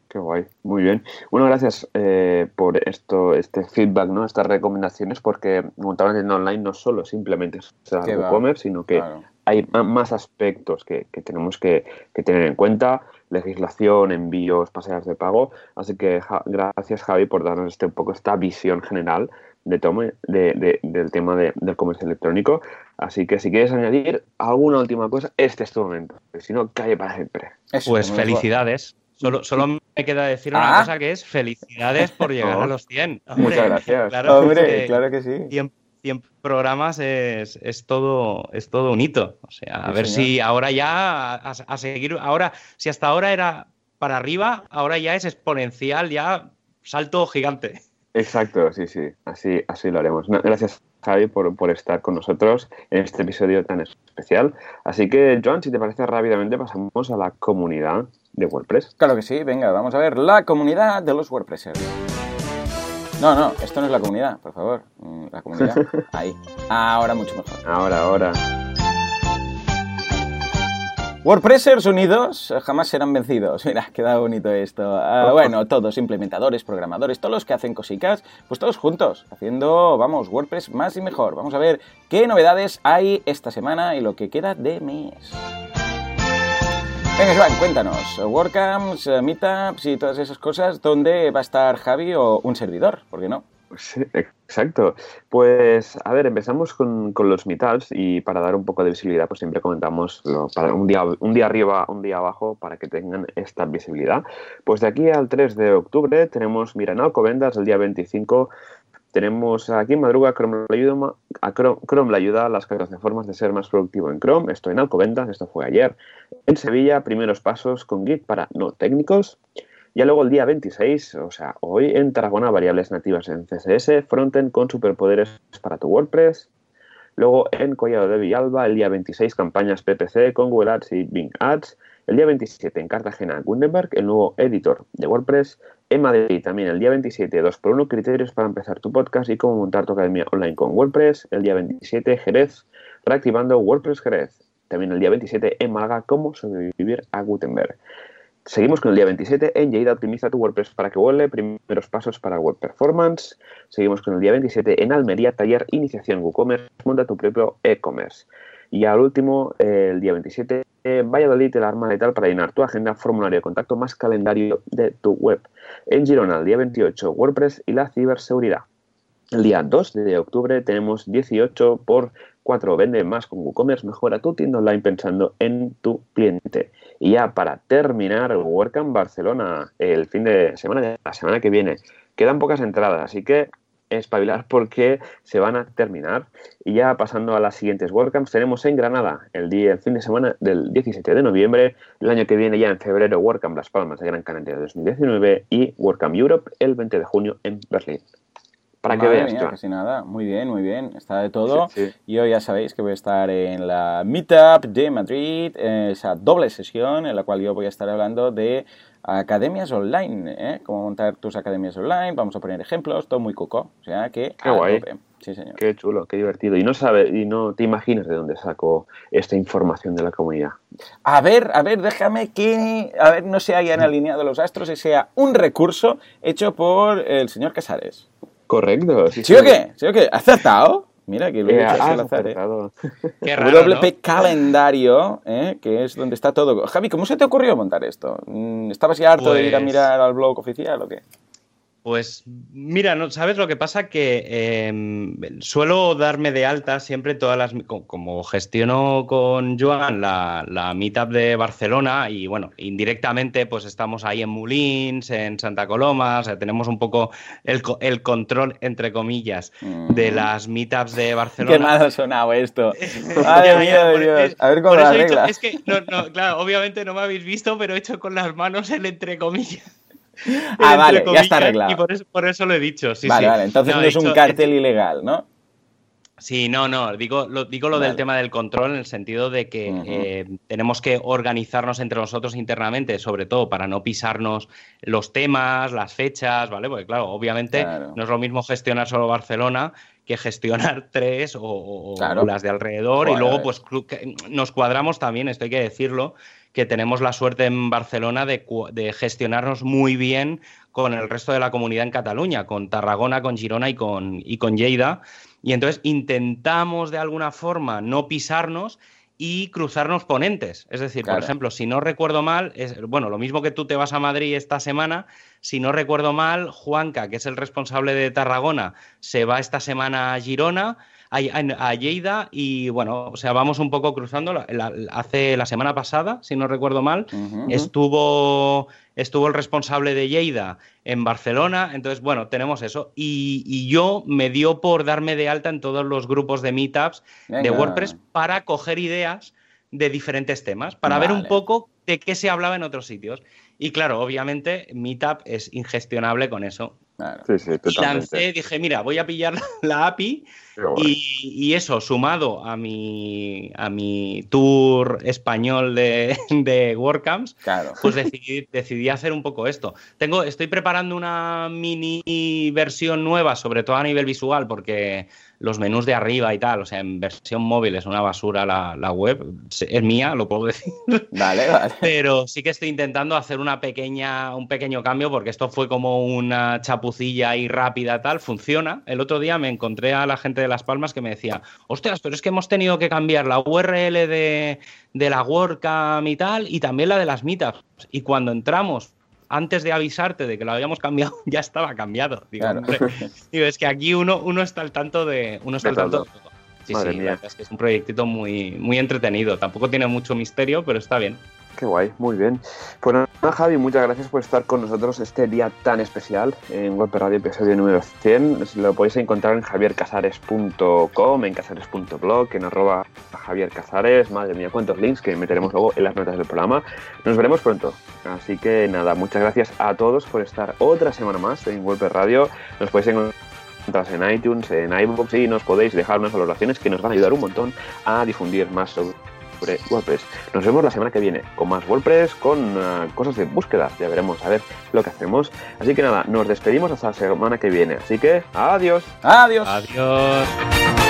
Qué guay, muy bien. Bueno, gracias eh, por esto, este feedback, ¿no? Estas recomendaciones, porque montar una tienda online no solo simplemente es e-commerce, sino que hay más aspectos que, tenemos que, tener en cuenta, legislación, envíos, pasadas de pago. Así que gracias, Javi, por darnos este un poco esta visión general de tome, de, del tema del comercio electrónico. Así que si quieres añadir alguna última cosa, este es tu momento. Si no, cae para siempre. pues felicidades. Solo, solo me queda decir una ah. cosa que es felicidades por llegar a los 100. Muchas gracias. Claro, Hombre, claro que sí. 100, programas es, todo, es todo un hito. O sea, a ver si ahora ya a, seguir, ahora, si hasta ahora era para arriba, ahora ya es exponencial, ya salto gigante. Exacto, sí, sí, así, así lo haremos. gracias, Javi, por, por, estar con nosotros en este episodio tan especial. Así que, Joan, si te parece rápidamente, pasamos a la comunidad de WordPress. Claro que sí, venga, vamos a ver la comunidad de los WordPressers. No, no, esto no es la comunidad, por favor. Mm, la comunidad. Ahí. Ahora mucho mejor. Ahora, ahora. WordPressers unidos jamás serán vencidos. Mira, queda bonito esto. Ah, bueno, todos, implementadores, programadores, todos los que hacen cositas, pues todos juntos, haciendo, vamos, WordPress más y mejor. Vamos a ver qué novedades hay esta semana y lo que queda de mes. Venga, Joan, cuéntanos. WordCamps, eh, Meetups y todas esas cosas, ¿dónde va a estar Javi o un servidor? ¿Por qué no? Sí, exacto. Pues, a ver, empezamos con, los meetups y para dar un poco de visibilidad, pues siempre comentamos para un, día, un día arriba, un día abajo, para que tengan esta visibilidad. Pues de aquí al 3 de octubre tenemos Miran Alcobendas, el día 25 tenemos aquí en Madruga Chrome le ayuda, a Chrome, le ayuda a las 14 formas de ser más productivo en Chrome. Estoy en Alcobendas, esto fue ayer. En Sevilla, primeros pasos con Git para no técnicos. Ya luego el día 26, o sea, hoy en Tarragona, variables nativas en CSS, frontend con superpoderes para tu WordPress. Luego en Collado de Villalba, el día 26, campañas PPC con Google Ads y Bing Ads. El día 27 en Cartagena, Gutenberg, el nuevo editor de WordPress. En Madrid también el día 27, 2x1 criterios para empezar tu podcast y cómo montar tu academia online con WordPress. El día 27, Jerez, reactivando WordPress Jerez. También el día 27 en Málaga, cómo sobrevivir a Gutenberg. Seguimos con el día 27 en Lleida optimiza tu WordPress para que vuele, primeros pasos para web performance. Seguimos con el día 27 en Almería, taller iniciación WooCommerce, monta tu propio e-commerce. Y al último, el día 27, Valladolid, el arma letal para llenar tu agenda, formulario de contacto más calendario de tu web. En Girona, el día 28, WordPress y la ciberseguridad. El día 2 de octubre tenemos 18 por 4 vende más con WooCommerce, mejora tu tienda online pensando en tu cliente. Y ya para terminar, WordCamp Barcelona, el fin de semana, la semana que viene. Quedan pocas entradas, así que espabilar porque se van a terminar. Y ya pasando a las siguientes WordCamps, tenemos en Granada el día, el fin de semana del 17 de noviembre, el año que viene ya en febrero WordCamp Las Palmas de Gran Canaria de 2019 y WordCamp Europe el 20 de junio en Berlín. Para que veas. casi nada. Muy bien, muy bien. Está de todo. Yo ya sabéis que voy a estar en la Meetup de Madrid, esa doble sesión en la cual yo voy a estar hablando de academias online, ¿eh? Cómo montar tus academias online, vamos a poner ejemplos, todo muy coco. O sea que... Qué guay. Sí, señor. Qué chulo, qué divertido. Y no sabe, y no te imaginas de dónde saco esta información de la comunidad. A ver, a ver, déjame que, a ver, no se hayan alineado los astros y sea un recurso hecho por el señor Casares. Correcto. Sí, o qué? ¿Sí o qué? ¿Acertado? Mira, que lo he hecho al azar, ¿eh? Qué raro, WP Calendario, ¿eh? que es donde está todo. Javi, ¿cómo se te ocurrió montar esto? Mm, ¿Estabas ya harto de ir a pues mirar al blog oficial o qué? Pues mira, ¿no? ¿sabes lo que pasa? Que em, suelo darme de alta siempre todas las... Como gestiono con Joan la, la, Meetup de Barcelona y bueno, indirectamente pues estamos ahí en Mulins, en Santa Coloma, o sea, tenemos un poco el, el control, entre comillas, de las Meetups de Barcelona. Qué mal ha sonado esto. Ay, Dios. A ver cómo lo arreglas. es que, claro, obviamente no me habéis visto, pero he hecho con las manos el entre comillas. ah, vale, ya está arreglado. Y por eso, lo he dicho, sí, vale, Vale, entonces no, es un cartel ilegal, ¿no? Sí, no, no, digo lo, digo lo del tema del control en el sentido de que eh, tenemos que organizarnos entre nosotros internamente, sobre todo para no pisarnos los temas, las fechas, ¿vale? Porque claro, obviamente no es lo mismo gestionar solo Barcelona que gestionar tres o, las de alrededor y luego pues nos cuadramos también, esto hay que decirlo, que tenemos la suerte en Barcelona de, gestionarnos muy bien con el resto de la comunidad en Cataluña, con Tarragona, con Girona y con, y con Lleida. Y entonces intentamos de alguna forma no pisarnos y cruzarnos ponentes. Es decir, por ejemplo, si no recuerdo mal, es, bueno, lo mismo que tú te vas a Madrid esta semana, si no recuerdo mal, Juanca, que es el responsable de Tarragona, se va esta semana a Girona a, Lleida y bueno, o sea, vamos un poco cruzando. hace la semana pasada, si no recuerdo mal, estuvo, estuvo el responsable de Lleida en Barcelona, entonces bueno, tenemos eso. Y, yo me dio por darme de alta en todos los grupos de meetups de WordPress para coger ideas de diferentes temas, para ver un poco de qué se hablaba en otros sitios. Y claro, obviamente Meetup es ingestionable con eso. Sí, sí, y lancé, dije, mira, voy a pillar la API y, eso, sumado a mi, a mi tour español de, de WordCamps, pues decidí, decidí, hacer un poco esto. Tengo, estoy preparando una mini versión nueva, sobre todo a nivel visual, porque los menús de arriba y tal, o sea, en versión móvil es una basura la, la web, es mía, lo puedo decir. Vale, vale. Pero sí que estoy intentando hacer una pequeña, un pequeño cambio, porque esto fue como una chapucilla y rápida tal, funciona. El otro día me encontré a la gente de Las Palmas que me decía, ostras, pero es que hemos tenido que cambiar la URL de, de la WordCamp y tal, y también la de las meetups. Y cuando entramos antes de avisarte de que lo habíamos cambiado, ya estaba cambiado. Digo, es que aquí uno, uno está al tanto de. Uno está al tanto de todo. Sí, sí, es que es un proyectito muy, muy entretenido. Tampoco tiene mucho misterio, pero está bien. Qué guay, muy bien. Pues nada, Javi, muchas gracias por estar con nosotros este día tan especial en Web Radio, episodio número 100. Lo podéis encontrar en javiercasares.com, en casares.blog, en arroba Javier Casares. Madre mía, cuántos links que meteremos luego en las notas del programa. Nos veremos pronto. Así que nada, muchas gracias a todos por estar otra semana más en Web Radio. Nos podéis encontrar en iTunes, en iBooks y nos podéis dejar unas valoraciones que nos van a ayudar un montón a difundir más sobre WordPress. Nos vemos la semana que viene con más WordPress, con uh, cosas de búsqueda. Ya veremos a ver lo que hacemos. Así que nada, nos despedimos hasta la semana que viene. Así que adiós. Adiós. Adiós.